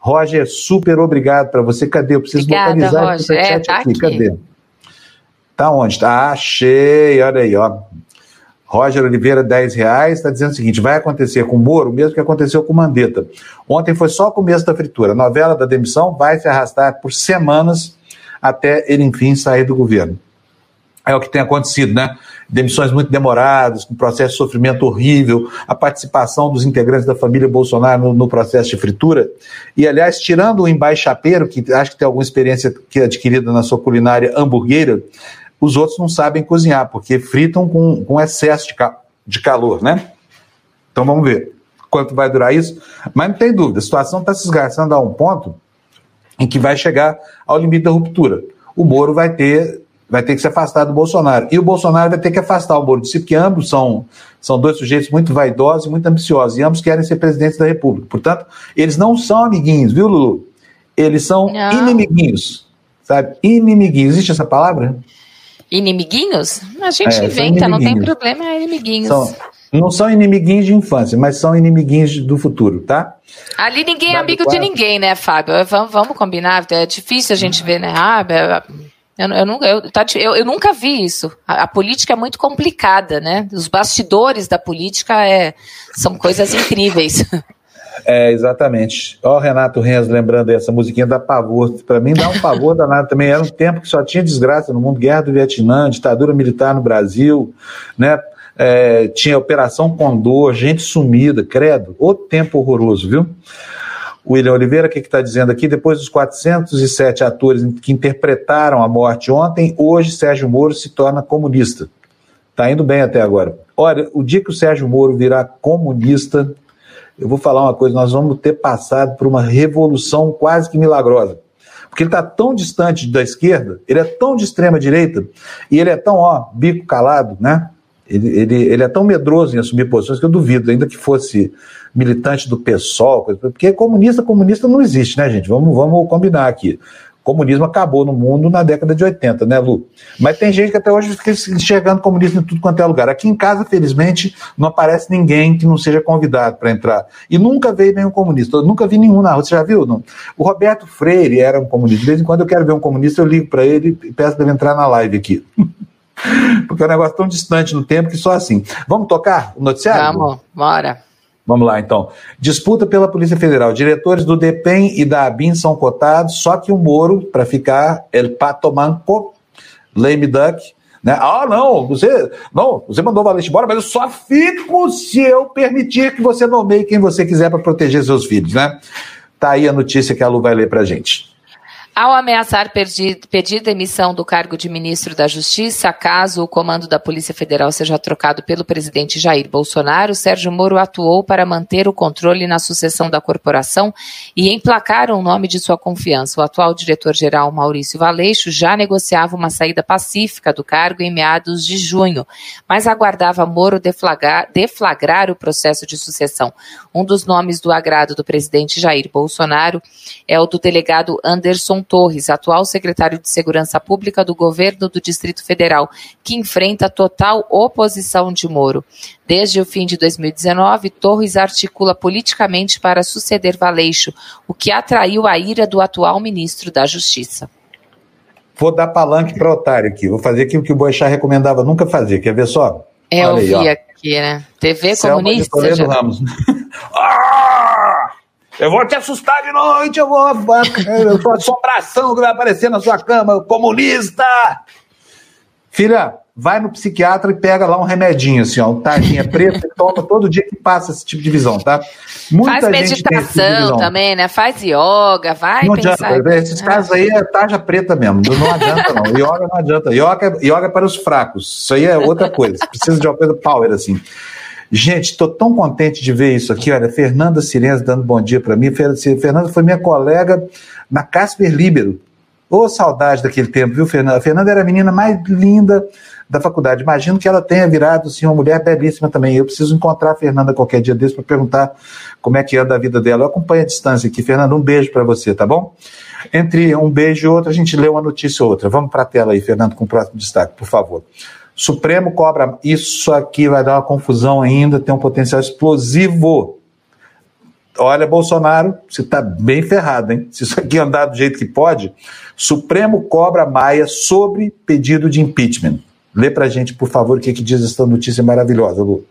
Roger, super obrigado para você. Cadê? Eu preciso Obrigada, localizar Roger. o superchat é, tá aqui. aqui. Cadê? Tá onde? Tá, achei, olha aí, ó. Roger Oliveira, 10 reais, está dizendo o seguinte: vai acontecer com o Moro o mesmo que aconteceu com o Mandetta. Ontem foi só o começo da fritura. A novela da demissão vai se arrastar por semanas até ele, enfim, sair do governo. É o que tem acontecido, né? Demissões muito demoradas, com processo de sofrimento horrível, a participação dos integrantes da família Bolsonaro no, no processo de fritura. E, aliás, tirando o embaixapeiro, que acho que tem alguma experiência que é adquirida na sua culinária hamburgueira, os outros não sabem cozinhar, porque fritam com, com excesso de, ca de calor, né? Então vamos ver quanto vai durar isso. Mas não tem dúvida, a situação está se esgarçando a um ponto em que vai chegar ao limite da ruptura. O Moro vai ter, vai ter que se afastar do Bolsonaro. E o Bolsonaro vai ter que afastar o Moro de si, porque ambos são, são dois sujeitos muito vaidosos e muito ambiciosos, e ambos querem ser presidentes da República. Portanto, eles não são amiguinhos, viu, Lulu? Eles são não. inimiguinhos, sabe? Inimiguinhos. Existe essa palavra? Inimiguinhos? A gente é, inventa, não tem problema, é inimiguinhos. São, não são inimiguinhos de infância, mas são inimiguinhos do futuro, tá? Ali ninguém é amigo de ninguém, né, Fábio? Vamos, vamos combinar, é difícil a gente ver, né? Ah, eu, eu, nunca, eu, tá, eu, eu nunca vi isso. A, a, política é muito complicada, né? Os bastidores da política é, são coisas incríveis. É, exatamente. Ó, o Renato Renz lembrando essa musiquinha da pavor. Para mim dá um pavor danado também. Era um tempo que só tinha desgraça no mundo, guerra do Vietnã, ditadura militar no Brasil, né? É, tinha Operação Condor, gente sumida, credo. Outro tempo horroroso, viu? William Oliveira, o que está dizendo aqui? Depois dos 407 atores que interpretaram a morte ontem, hoje Sérgio Moro se torna comunista. Está indo bem até agora. Olha, o dia que o Sérgio Moro virar comunista, eu vou falar uma coisa, nós vamos ter passado por uma revolução quase que milagrosa. Porque ele está tão distante da esquerda, ele é tão de extrema direita, e ele é tão, ó, bico calado, né? Ele, ele, ele é tão medroso em assumir posições que eu duvido, ainda que fosse militante do PSOL, porque comunista, comunista não existe, né, gente? Vamos, vamos combinar aqui comunismo acabou no mundo na década de 80, né, Lu? Mas tem gente que até hoje fica enxergando comunismo em tudo quanto é lugar. Aqui em casa, felizmente, não aparece ninguém que não seja convidado para entrar. E nunca veio nenhum comunista. Eu nunca vi nenhum na rua. Você já viu? Não? O Roberto Freire era um comunista. De vez em quando eu quero ver um comunista, eu ligo para ele e peço para ele entrar na live aqui. Porque é um negócio tão distante no tempo que só assim. Vamos tocar o noticiário? Vamos, bora. Vamos lá, então. Disputa pela Polícia Federal. Diretores do DEPEN e da ABIN são cotados, só que o Moro, para ficar El Pato Manco, lame duck, Né? Ah, não, você não, você mandou o Valente embora, mas eu só fico se eu permitir que você nomeie quem você quiser para proteger seus filhos, né? Tá aí a notícia que a Lu vai ler para gente. Ao ameaçar pedir, demissão do cargo de ministro da Justiça, caso o comando da Polícia Federal seja trocado pelo presidente Jair Bolsonaro, Sérgio Moro atuou para manter o controle na sucessão da corporação e emplacar o nome de sua confiança. O atual diretor-geral Maurício Valeixo já negociava uma saída pacífica do cargo em meados de junho, mas aguardava Moro deflagrar, deflagrar o processo de sucessão. Um dos nomes do agrado do presidente Jair Bolsonaro é o do delegado Anderson Torres, atual secretário de Segurança Pública do governo do Distrito Federal, que enfrenta total oposição de Moro. Desde o fim de 2019, Torres articula politicamente para suceder Valeixo, o que atraiu a ira do atual ministro da Justiça. Vou dar palanque para otário aqui. Vou fazer aquilo que o Boechat recomendava nunca fazer. Quer ver só? É, eu vi aqui, né? TV Selma comunista. Já... Ramos. ah! Eu vou te assustar de noite, eu vou. Eu sou assombração que vai aparecer na sua cama, comunista! Filha, vai no psiquiatra e pega lá um remedinho, assim, ó, um tadinha preta, e toma todo dia que passa esse tipo de visão, tá? Muita Faz meditação tipo também, né? Faz yoga, vai não pensar. Adianta, esses casos aí é tarja preta mesmo, não adianta não. Yoga não adianta. Yoga, yoga é para os fracos, isso aí é outra coisa. Precisa de uma coisa power, assim. Gente, estou tão contente de ver isso aqui. Olha, Fernanda Sirenza dando bom dia para mim. Fernanda foi minha colega na Casper Libero. Ô, oh, saudade daquele tempo, viu, Fernanda? A Fernanda era a menina mais linda da faculdade. Imagino que ela tenha virado assim, uma mulher belíssima também. Eu preciso encontrar a Fernanda qualquer dia desse para perguntar como é que anda a vida dela. Eu acompanho a distância aqui. Fernanda, um beijo para você, tá bom? Entre um beijo e outro, a gente lê uma notícia ou outra. Vamos para a tela aí, Fernando, com o próximo destaque, por favor. Supremo cobra. Isso aqui vai dar uma confusão ainda, tem um potencial explosivo. Olha, Bolsonaro, você está bem ferrado, hein? Se isso aqui andar do jeito que pode, Supremo cobra Maia sobre pedido de impeachment. Lê pra gente, por favor, o que, que diz essa notícia maravilhosa, Lu.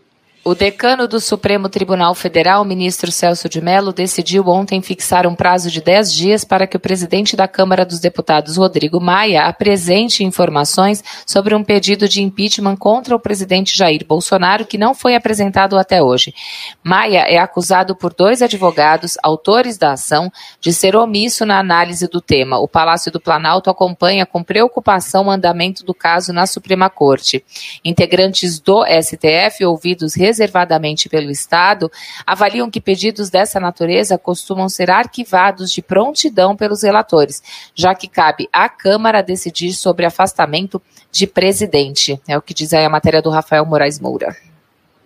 O decano do Supremo Tribunal Federal, ministro Celso de Mello, decidiu ontem fixar um prazo de 10 dias para que o presidente da Câmara dos Deputados, Rodrigo Maia, apresente informações sobre um pedido de impeachment contra o presidente Jair Bolsonaro, que não foi apresentado até hoje. Maia é acusado por dois advogados, autores da ação, de ser omisso na análise do tema. O Palácio do Planalto acompanha com preocupação o andamento do caso na Suprema Corte. Integrantes do STF, ouvidos reservadamente pelo Estado, avaliam que pedidos dessa natureza costumam ser arquivados de prontidão pelos relatores, já que cabe à Câmara decidir sobre afastamento de presidente. É o que diz aí a matéria do Rafael Moraes Moura.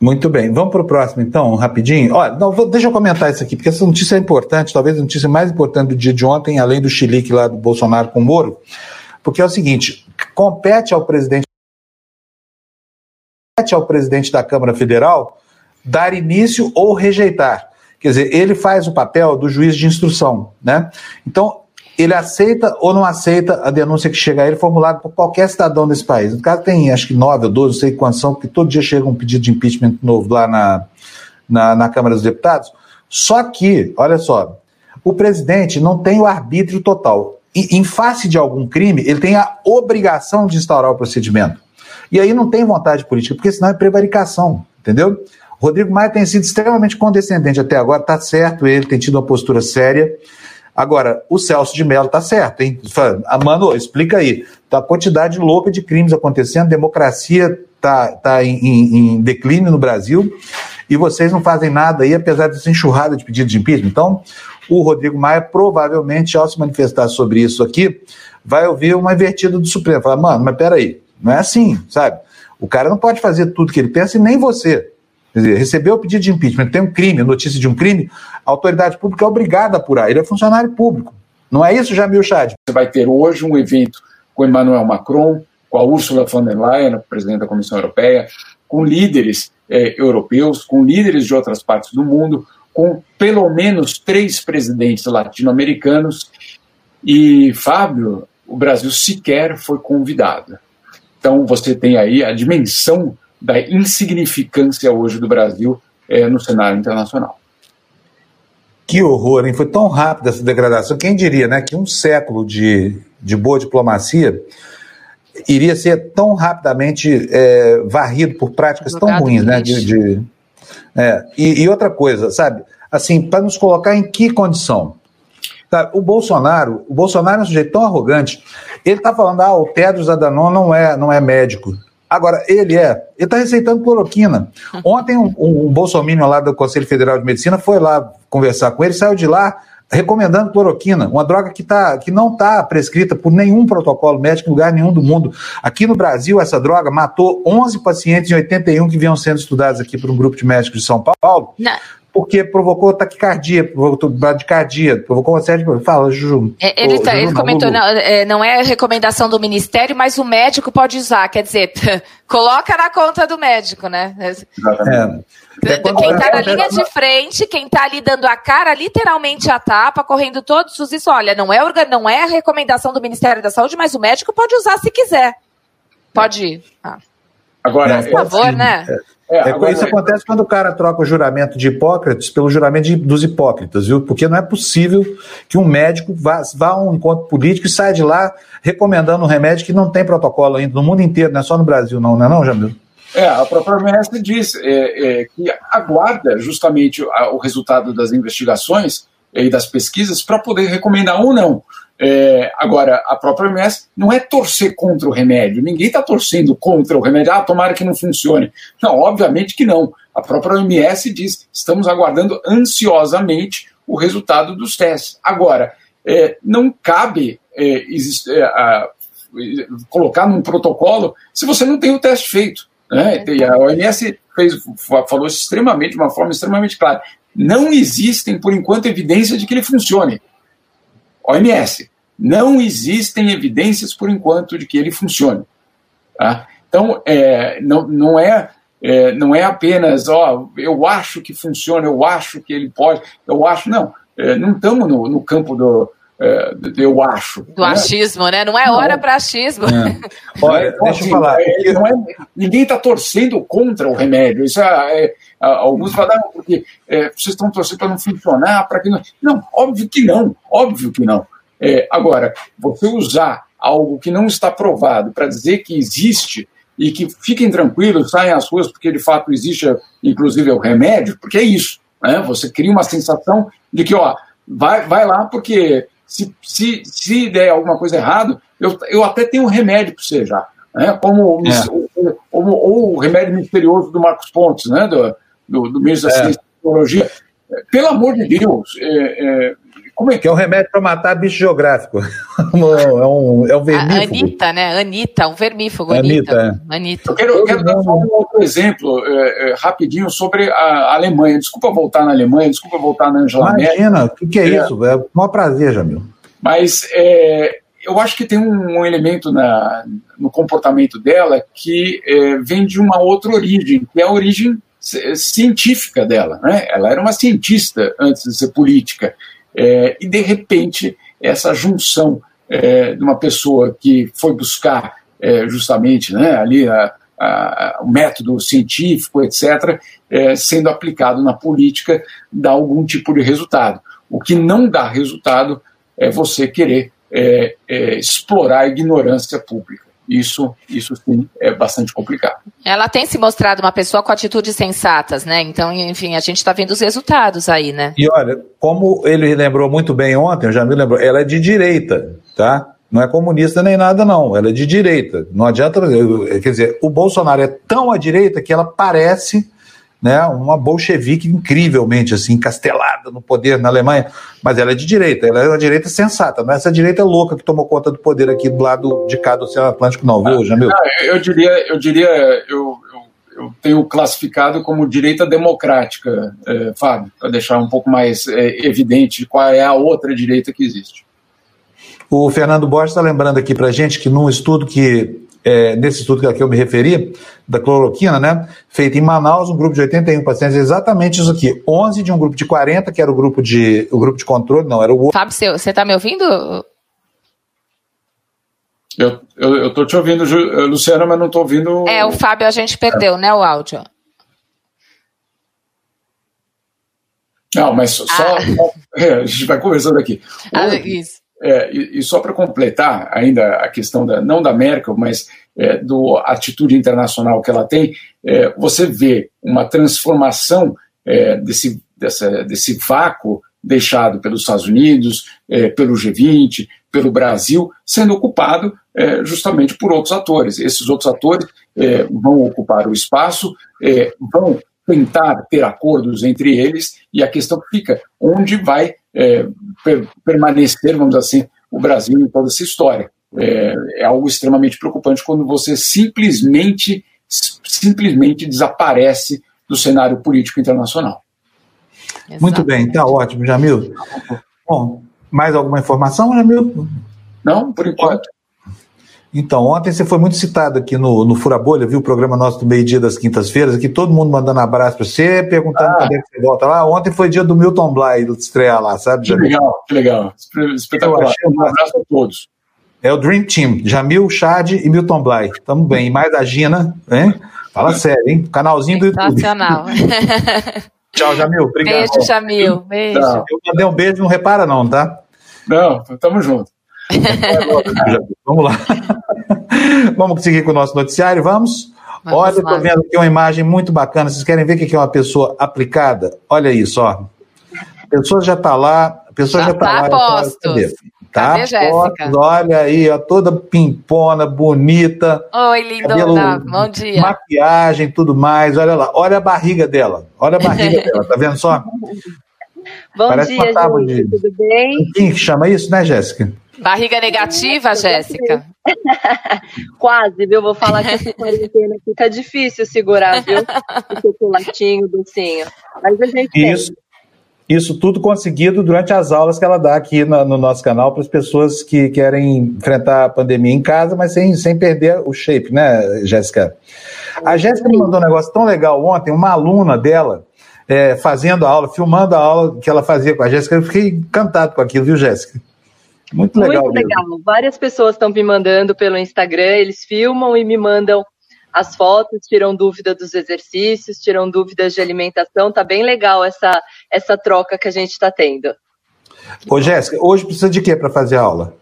Muito bem, vamos para o próximo então, rapidinho. Olha, não, vou, deixa eu comentar isso aqui, porque essa notícia é importante, talvez a notícia mais importante do dia de ontem, além do chilique lá do Bolsonaro com o Moro, porque é o seguinte, compete ao presidente ao presidente da Câmara Federal dar início ou rejeitar. Quer dizer, ele faz o papel do juiz de instrução, né? Então, ele aceita ou não aceita a denúncia que chega a ele formulada por qualquer cidadão desse país. No caso, tem acho que nove ou doze, não sei quantos são, porque todo dia chega um pedido de impeachment novo lá na, na, na Câmara dos Deputados. Só que, olha só, o presidente não tem o arbítrio total. E, em face de algum crime, ele tem a obrigação de instaurar o procedimento. E aí não tem vontade política, porque senão é prevaricação, entendeu? Rodrigo Maia tem sido extremamente condescendente até agora, tá certo, ele tem tido uma postura séria. Agora, o Celso de Mello tá certo, hein? Ah, mano, explica aí. Tá a quantidade louca de crimes acontecendo, democracia tá, tá em, em, em declínio no Brasil e vocês não fazem nada aí, apesar dessa enxurrada de pedidos de impeachment. Então, o Rodrigo Maia provavelmente, ao se manifestar sobre isso aqui, vai ouvir uma invertida do Supremo. Falar, mano, mas peraí, não é assim, sabe? O cara não pode fazer tudo que ele pensa e nem você. Quer dizer, recebeu o pedido de impeachment, tem um crime, notícia de um crime, a autoridade pública é obrigada a apurar. Ele é funcionário público. Não é isso, Jamil Chad? Você vai ter hoje um evento com Emmanuel Macron, com a Ursula von der Leyen, presidente da Comissão Europeia, com líderes eh, europeus, com líderes de outras partes do mundo, com pelo menos três presidentes latino-americanos. E, Fábio, o Brasil sequer foi convidado. Então, você tem aí a dimensão da insignificância hoje do Brasil é, no cenário internacional. Que horror, hein? Foi tão rápida essa degradação. Quem diria, né, que um século de, de boa diplomacia iria ser tão rapidamente é, varrido por práticas tão ruins, né? De, de é, e, e, outra coisa, sabe? Assim, para nos colocar em que condição? Tá, o Bolsonaro, o Bolsonaro é um sujeito tão arrogante, ele está falando, ah, o Tedros Adhanom não é, não é médico. Agora, ele é, ele está receitando cloroquina. Ontem um, um, um bolsominion lá do Conselho Federal de Medicina foi lá conversar com ele, saiu de lá recomendando cloroquina, uma droga que, tá, que não está prescrita por nenhum protocolo médico em lugar nenhum do mundo. Aqui no Brasil, essa droga matou 11 pacientes em 81 que vinham sendo estudados aqui por um grupo de médicos de São Paulo. Não porque provocou taquicardia, provocou bradicardia, provocou uma série de. Fala, Juju. É, ele, tá, Juju, ele comentou, não, é, não é recomendação do Ministério, mas o médico pode usar. Quer dizer, coloca na conta do médico, né? É. É quem está na linha de frente, quem está ali dando a cara, literalmente a tapa, correndo todos os isso, olha, não é, não é a recomendação do Ministério da Saúde, mas o médico pode usar se quiser. Pode ir. Ah. Agora, por favor, assim, né? É, é, agora, isso acontece quando o cara troca o juramento de Hipócrates pelo juramento de, dos hipócritas, viu? Porque não é possível que um médico vá, vá a um encontro político e saia de lá recomendando um remédio que não tem protocolo ainda no mundo inteiro, não é só no Brasil, não, não é não, Jamil? É, a própria OMS diz é, é, que aguarda justamente o resultado das investigações e das pesquisas para poder recomendar ou não. É, agora, a própria OMS não é torcer contra o remédio, ninguém está torcendo contra o remédio, ah, tomara que não funcione. Não, obviamente que não. A própria OMS diz: estamos aguardando ansiosamente o resultado dos testes. Agora, é, não cabe é, existe, é, a, colocar num protocolo se você não tem o teste feito. Né? E a OMS fez, falou extremamente, de uma forma extremamente clara. Não existem, por enquanto, evidências de que ele funcione. OMS, não existem evidências, por enquanto, de que ele funcione. Tá? Então, é, não, não, é, é, não é apenas, ó, eu acho que funciona, eu acho que ele pode, eu acho, não. É, não estamos no, no campo do, é, eu acho. Do né? achismo, né? Não é hora para achismo. É. Olha, deixa eu falar. É, é, ninguém está torcendo contra o remédio. Isso é, é alguns falam, porque vocês estão torcendo para não funcionar, para que não. Não, óbvio que não, óbvio que não. agora, você usar algo que não está provado para dizer que existe e que fiquem tranquilos, saem às ruas porque de fato existe, inclusive, o remédio, porque é isso. Né? Você cria uma sensação de que, ó, vai, vai lá porque se, se, se der alguma coisa errada, eu, eu até tenho um remédio para você já. Né? Como é. o, o, o, o, remédio misterioso do Marcos Pontes, né? do, do, do ministro da é. Ciência e Tecnologia. Pelo amor de Deus, é, é como é que é um remédio para matar bicho geográfico? é, um, é um vermífugo. Anitta, né? Anitta, um vermífugo. Anitta. Anitta. É. Anitta. Eu quero, eu quero dar um outro exemplo é, é, rapidinho sobre a Alemanha. Desculpa voltar na Alemanha, desculpa voltar na Angela Merkel. Imagina, o que, que, é, é isso? É um maior prazer, Jamil. Mas é, eu acho que tem um, um elemento na, no comportamento dela que é, vem de uma outra origem, que é a origem científica dela. Né? Ela era uma cientista antes de ser política. É, e, de repente, essa junção é, de uma pessoa que foi buscar é, justamente né, ali a, a, o método científico, etc., é, sendo aplicado na política, dá algum tipo de resultado. O que não dá resultado é você querer é, é, explorar a ignorância pública. Isso, isso sim é bastante complicado. Ela tem se mostrado uma pessoa com atitudes sensatas, né? Então, enfim, a gente está vendo os resultados aí, né? E olha, como ele lembrou muito bem ontem, eu já me lembrou, ela é de direita, tá? Não é comunista nem nada, não. Ela é de direita. Não adianta. Quer dizer, o Bolsonaro é tão à direita que ela parece né, uma bolchevique incrivelmente assim, encastelada no poder na Alemanha, mas ela é de direita, ela é uma direita sensata, não é essa direita louca que tomou conta do poder aqui do lado de cá do Oceano Atlântico, não, viu, Jamil? eu diria, eu diria, eu, eu, eu, tenho classificado como direita democrática, é, Fábio, para deixar um pouco mais é, evidente qual é a outra direita que existe. O Fernando Borges está lembrando aqui para gente que num estudo que é, nesse estudo a que eu me referi, da cloroquina, né, feito em Manaus, um grupo de 81 pacientes, exatamente isso aqui, 11 de um grupo de 40, que era o grupo de, o grupo de controle, não, era o... Fábio, você está me ouvindo? Eu, eu, eu tô te ouvindo, Luciana, mas não estou ouvindo... É, o Fábio a gente perdeu, é. né, o áudio. Não, mas só... Ah. É, a gente vai conversando aqui. Ah, isso. É, e, e, só para completar ainda a questão da, não da Merkel, mas é, do atitude internacional que ela tem, é, você vê uma transformação é, desse, dessa, desse vácuo deixado pelos Estados Unidos, é, pelo G20, pelo Brasil, sendo ocupado é, justamente por outros atores. Esses outros atores vão ocupar o espaço, vão tentar ter acordos entre eles, e a questão fica onde vai é, per permanecer, vamos dizer assim, o Brasil em toda essa história. É, é, algo extremamente preocupante quando você simplesmente, simplesmente desaparece do cenário político internacional. Exatamente. Muito bem, está ótimo, Jamil. Bom, mais alguma informação, Jamil? Não, por enquanto. Então, ontem você foi muito citado aqui no, no Fura Bolha, viu o programa nosso do meio-dia das quintas-feiras, aqui todo mundo mandando abraço para você, perguntando ah. quando é que você volta lá. Ontem foi dia do Milton Bly estrear lá, sabe? Que legal, que legal. Espetacular. Um abraço a todos. É o Dream Team, Jamil, Chad e Milton Bly. Tamo bem. E mais a Gina, hein? Fala sério, hein? Canalzinho do YouTube. Nacional. Tchau, Jamil. Obrigado. Beijo, Jamil. Beijo. Eu mandei um beijo, não repara não, tá? Não, tamo junto. vamos lá. vamos seguir com o nosso noticiário, vamos? vamos Olha, estou vendo aqui uma imagem muito bacana. Vocês querem ver o que é uma pessoa aplicada? Olha isso, ó. A pessoa já está lá, a pessoa já está tá lá. Postos. Tá Cadê, Jéssica? Olha aí, ó, toda pimpona, bonita. Oi, lindona, bom dia. Maquiagem, tudo mais. Olha lá, olha a barriga dela. Olha a barriga dela, tá vendo só? Bom Parece dia, gente, de... tudo bem? Quem chama isso, né, Jéssica? Barriga negativa, Jéssica? Quase, viu? Vou falar que essa quarentena fica difícil segurar, viu? O chocolatinho, o docinho. Mas a gente Isso. Tem. Isso tudo conseguido durante as aulas que ela dá aqui no, no nosso canal para as pessoas que querem enfrentar a pandemia em casa, mas sem, sem perder o shape, né, Jéssica? A Jéssica me mandou um negócio tão legal ontem, uma aluna dela é, fazendo a aula, filmando a aula que ela fazia com a Jéssica. Eu fiquei encantado com aquilo, viu, Jéssica? Muito legal. Muito legal. Mesmo. Várias pessoas estão me mandando pelo Instagram, eles filmam e me mandam as fotos, tiram dúvida dos exercícios, tiram dúvidas de alimentação. Tá bem legal essa, essa troca que a gente está tendo. Ô, Jéssica, hoje precisa de quê para fazer a aula?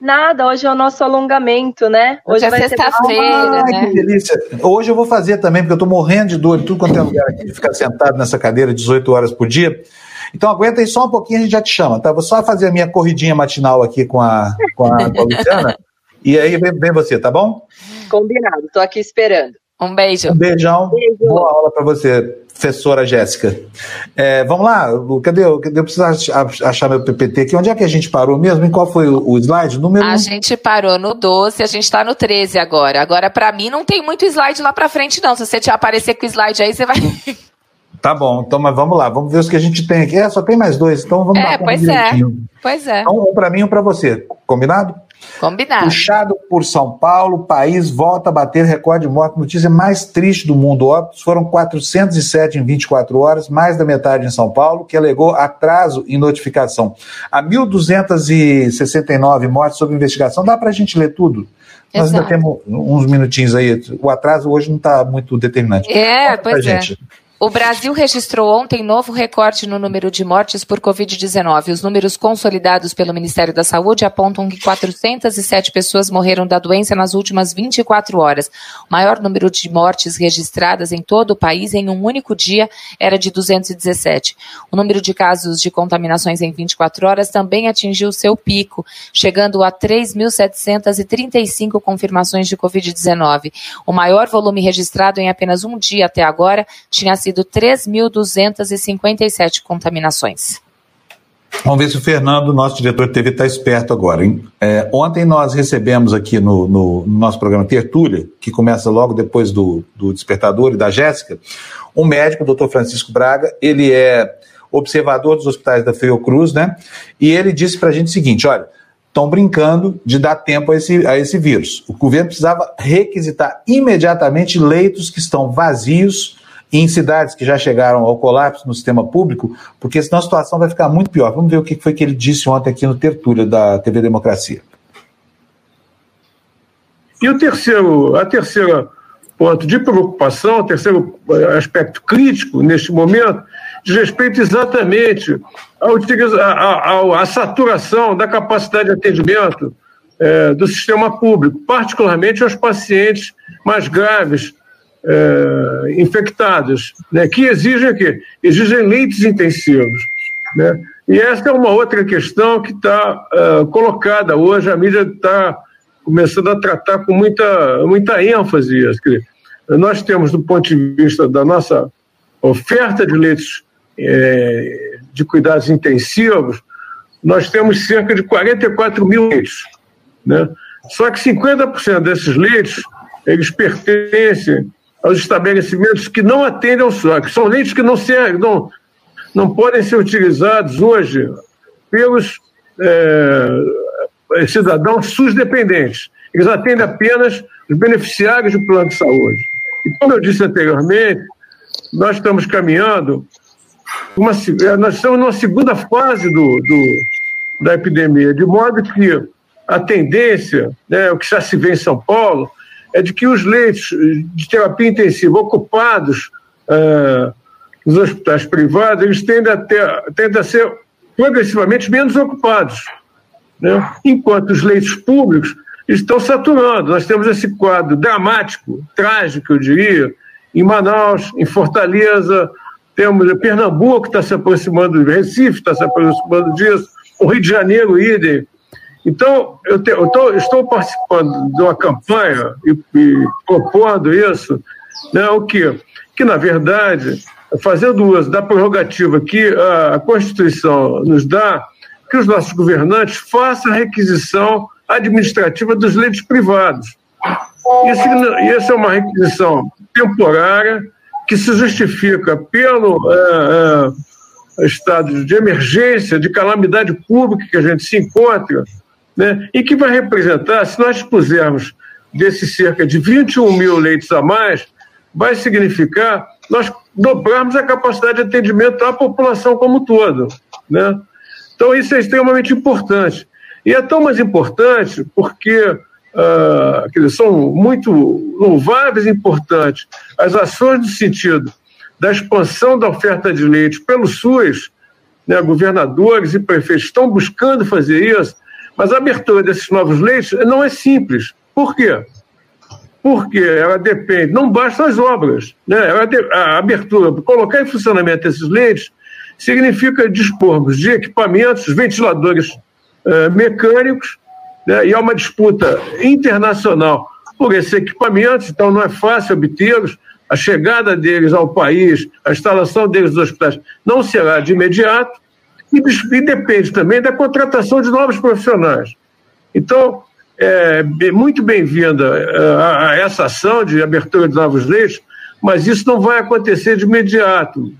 Nada, hoje é o nosso alongamento, né? Hoje, hoje é sexta-feira, né? Que delícia. Hoje eu vou fazer também, porque eu tô morrendo de dor, tudo quanto é lugar aqui, de ficar sentado nessa cadeira 18 horas por dia. Então aguenta aí só um pouquinho, a gente já te chama, tá? Vou só fazer a minha corridinha matinal aqui com a, com a, com a Luciana. e aí vem, vem você, tá bom? Combinado, tô aqui esperando. Um beijo. Um beijão. Beijo. Boa aula para você, professora Jéssica. É, vamos lá, cadê? cadê eu preciso achar meu PPT aqui. Onde é que a gente parou mesmo? Em qual foi o, slide? Número A gente parou no 12, a gente está no 13 agora. Agora, para mim, não tem muito slide lá para frente, não. Se você te aparecer com o slide aí, você vai. Tá bom, então, mas vamos lá, vamos ver os que a gente tem aqui. É, só tem mais dois, então vamos É, pois é. Pois é. Então, um para mim e um para você. Combinado? Combinado. Puxado por São Paulo, o país volta a bater recorde de morte. Notícia mais triste do mundo. Óbitos foram 407 em 24 horas, mais da metade em São Paulo, que alegou atraso em notificação. Há 1.269 mortes sob investigação. Dá para a gente ler tudo? Nós ainda temos uns minutinhos aí. O atraso hoje não está muito determinante. É, pois é. Gente. O Brasil registrou ontem novo recorde no número de mortes por Covid-19. Os números consolidados pelo Ministério da Saúde apontam que 407 pessoas morreram da doença nas últimas 24 horas. O maior número de mortes registradas em todo o país em um único dia era de 217. O número de casos de contaminações em 24 horas também atingiu seu pico, chegando a 3.735 confirmações de Covid-19. O maior volume registrado em apenas um dia até agora tinha sido sido 3.257 contaminações. Vamos ver se o Fernando, nosso diretor de TV, está esperto agora. É, ontem nós recebemos aqui no, no, no, nosso programa Tertúlia, que começa logo depois do, do Despertador e da Jéssica, um médico, o doutor Francisco Braga, ele é observador dos hospitais da Fiocruz, né? E ele disse para a gente o seguinte: olha, estão brincando de dar tempo a esse, a esse vírus. O governo precisava requisitar imediatamente leitos que estão vazios em cidades que já chegaram ao colapso no sistema público, porque senão a situação vai ficar muito pior. Vamos ver o que foi que ele disse ontem aqui no Tertúlia da TV Democracia. E o terceiro, a terceira ponto de preocupação, o terceiro aspecto crítico neste momento diz respeito exatamente à, saturação da capacidade de atendimento é, do sistema público, particularmente aos pacientes mais graves, é, infectados, né, que exigem que exigem leitos intensivos, né? E essa é uma outra questão que está uh, colocada hoje, a mídia está começando a tratar com muita, muita ênfase. Nós temos, do ponto de vista da nossa oferta de leitos é, de cuidados intensivos, nós temos cerca de 44 mil leitos. Né? Só que 50% desses leitos, eles pertencem aos estabelecimentos que não atendem ao SOC. São leitos que não, servem, não, não podem ser utilizados hoje pelos é, cidadãos SUS dependentes. Eles atendem apenas os beneficiários do plano de saúde. E como eu disse anteriormente, nós estamos caminhando, uma, é, nós estamos numa segunda fase do, do, da epidemia, de modo que a tendência, né, o que já se vê em São Paulo, é de que os leitos de terapia intensiva ocupados uh, os hospitais privados, eles tendem a, ter, tendem a ser progressivamente menos ocupados, né? enquanto os leitos públicos estão saturando. Nós temos esse quadro dramático, trágico, eu diria, em Manaus, em Fortaleza, temos Pernambuco que está se aproximando, Recife está se aproximando disso, o Rio de Janeiro, idem. Então, eu, te, eu tô, estou participando de uma campanha e, e propondo isso, né, o que? Que, na verdade, fazendo uso da prerrogativa que a Constituição nos dá, que os nossos governantes façam a requisição administrativa dos leitos privados. Isso, isso é uma requisição temporária que se justifica pelo uh, uh, estado de emergência, de calamidade pública que a gente se encontra, né, e que vai representar, se nós dispusermos desses cerca de 21 mil leitos a mais, vai significar nós dobrarmos a capacidade de atendimento à população como todo. Né? Então, isso é extremamente importante. E é tão mais importante porque uh, dizer, são muito louváveis e importantes as ações no sentido da expansão da oferta de leite pelo SUS, né, governadores e prefeitos estão buscando fazer isso, mas a abertura desses novos leitos não é simples. Por quê? porque ela depende, não basta as obras, né? a abertura, colocar em funcionamento esses leitos significa dispormos de equipamentos, ventiladores uh, mecânicos, né? e há uma disputa internacional por esses equipamentos, então não é fácil obtê-los, a chegada deles ao país, a instalação deles nos hospitais não será de imediato, e, depende também da contratação de novos profissionais. Então, é, muito bem-vinda é, essa ação de abertura de novos leitos, mas isso não vai acontecer de imediato.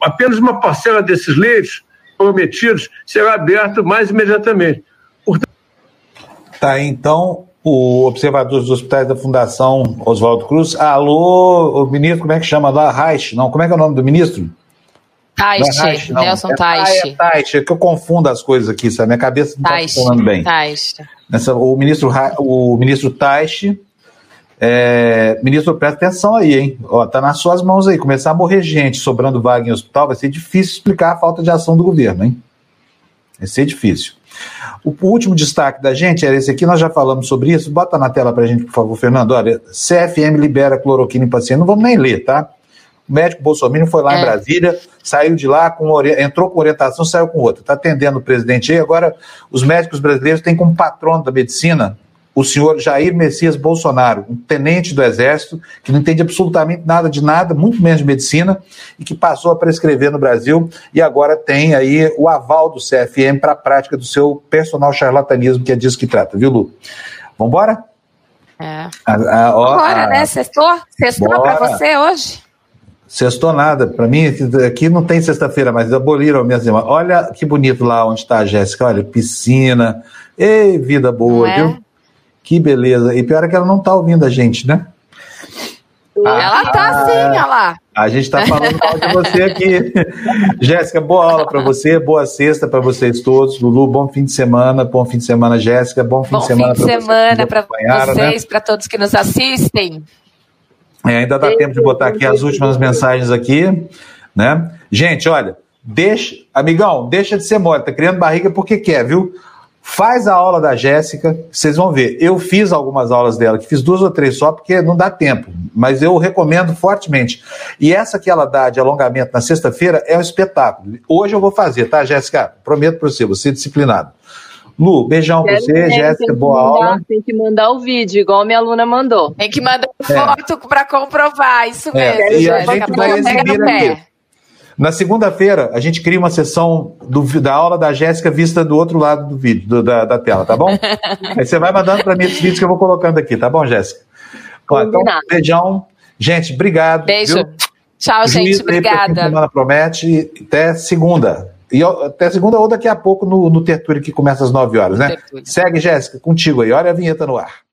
Apenas uma parcela desses leitos prometidos será aberta mais imediatamente. Portanto... Tá, então, o observador dos hospitais da Fundação Oswaldo Cruz. Alô, o ministro, como é que chama lá? Reich? Não, como é que é o nome do ministro? Taixe, é Nelson é, Taixe. É Taixe, é que eu confundo as coisas aqui, sabe? Minha cabeça não está funcionando bem. Nessa, o ministro, o ministro Taixe, é, ministro, presta atenção aí, hein? Ó, tá nas suas mãos aí. Começar a morrer gente sobrando vaga em hospital, vai ser difícil explicar a falta de ação do governo, hein? Vai ser difícil. O, o último destaque da gente era esse aqui, nós já falamos sobre isso. Bota na tela pra gente, por favor, Fernando. Olha, CFM libera cloroquina em paciente. Não vamos nem ler, tá? O médico Bolsonaro foi lá é. em Brasília, saiu de lá, com entrou com orientação, saiu com outra. Está atendendo o presidente aí. Agora, os médicos brasileiros têm como patrono da medicina o senhor Jair Messias Bolsonaro, um tenente do Exército, que não entende absolutamente nada de nada, muito menos de medicina, e que passou a prescrever no Brasil e agora tem aí o aval do CFM para a prática do seu personal charlatanismo, que é disso que trata, viu, Lu? Vambora? É. A, a, ó, Bora, a... né? Sextou? Sextou para você hoje? Sextou nada. Para mim, aqui não tem sexta-feira, mas aboliram minhas irmãs. Olha que bonito lá onde está a Jéssica. Olha, piscina. Ei, vida boa, é? viu? Que beleza. E pior é que ela não está ouvindo a gente, né? Ela ah, tá sim, olha lá. A gente está falando mal de você aqui. Jéssica, boa aula para você, boa sexta para vocês todos. Lulu, bom fim de semana, bom fim de semana, Jéssica, bom fim bom de semana para semana para vocês, né? para todos que nos assistem. É, ainda dá tempo de botar aqui as últimas mensagens aqui, né? Gente, olha, deixa, amigão, deixa de ser mole, tá criando barriga porque quer, viu? Faz a aula da Jéssica, vocês vão ver. Eu fiz algumas aulas dela, que fiz duas ou três só, porque não dá tempo, mas eu recomendo fortemente. E essa que ela dá de alongamento na sexta-feira é um espetáculo. Hoje eu vou fazer, tá, Jéssica? Prometo para você, você é disciplinado. Lu, beijão pra você, Jéssica, boa mandar, aula. Tem que mandar o vídeo, igual minha aluna mandou. Tem que mandar é. foto para comprovar, isso mesmo. É. E a gente vai exibir aqui. Na segunda-feira, a gente cria uma sessão do, da aula da Jéssica vista do outro lado do vídeo, do, da, da, tela, tá bom? Aí você vai mandando para mim esses vídeos que eu vou colocando aqui, tá bom, Jéssica? Então, beijão. Gente, obrigado. Beijo. Viu? Tchau, Juiz gente. Obrigada. Semana promete. Até segunda. E até segunda ou daqui a pouco no, no Tertúlio, que começa às 9 horas, né? Segue, Jéssica, contigo aí. Olha a vinheta no ar.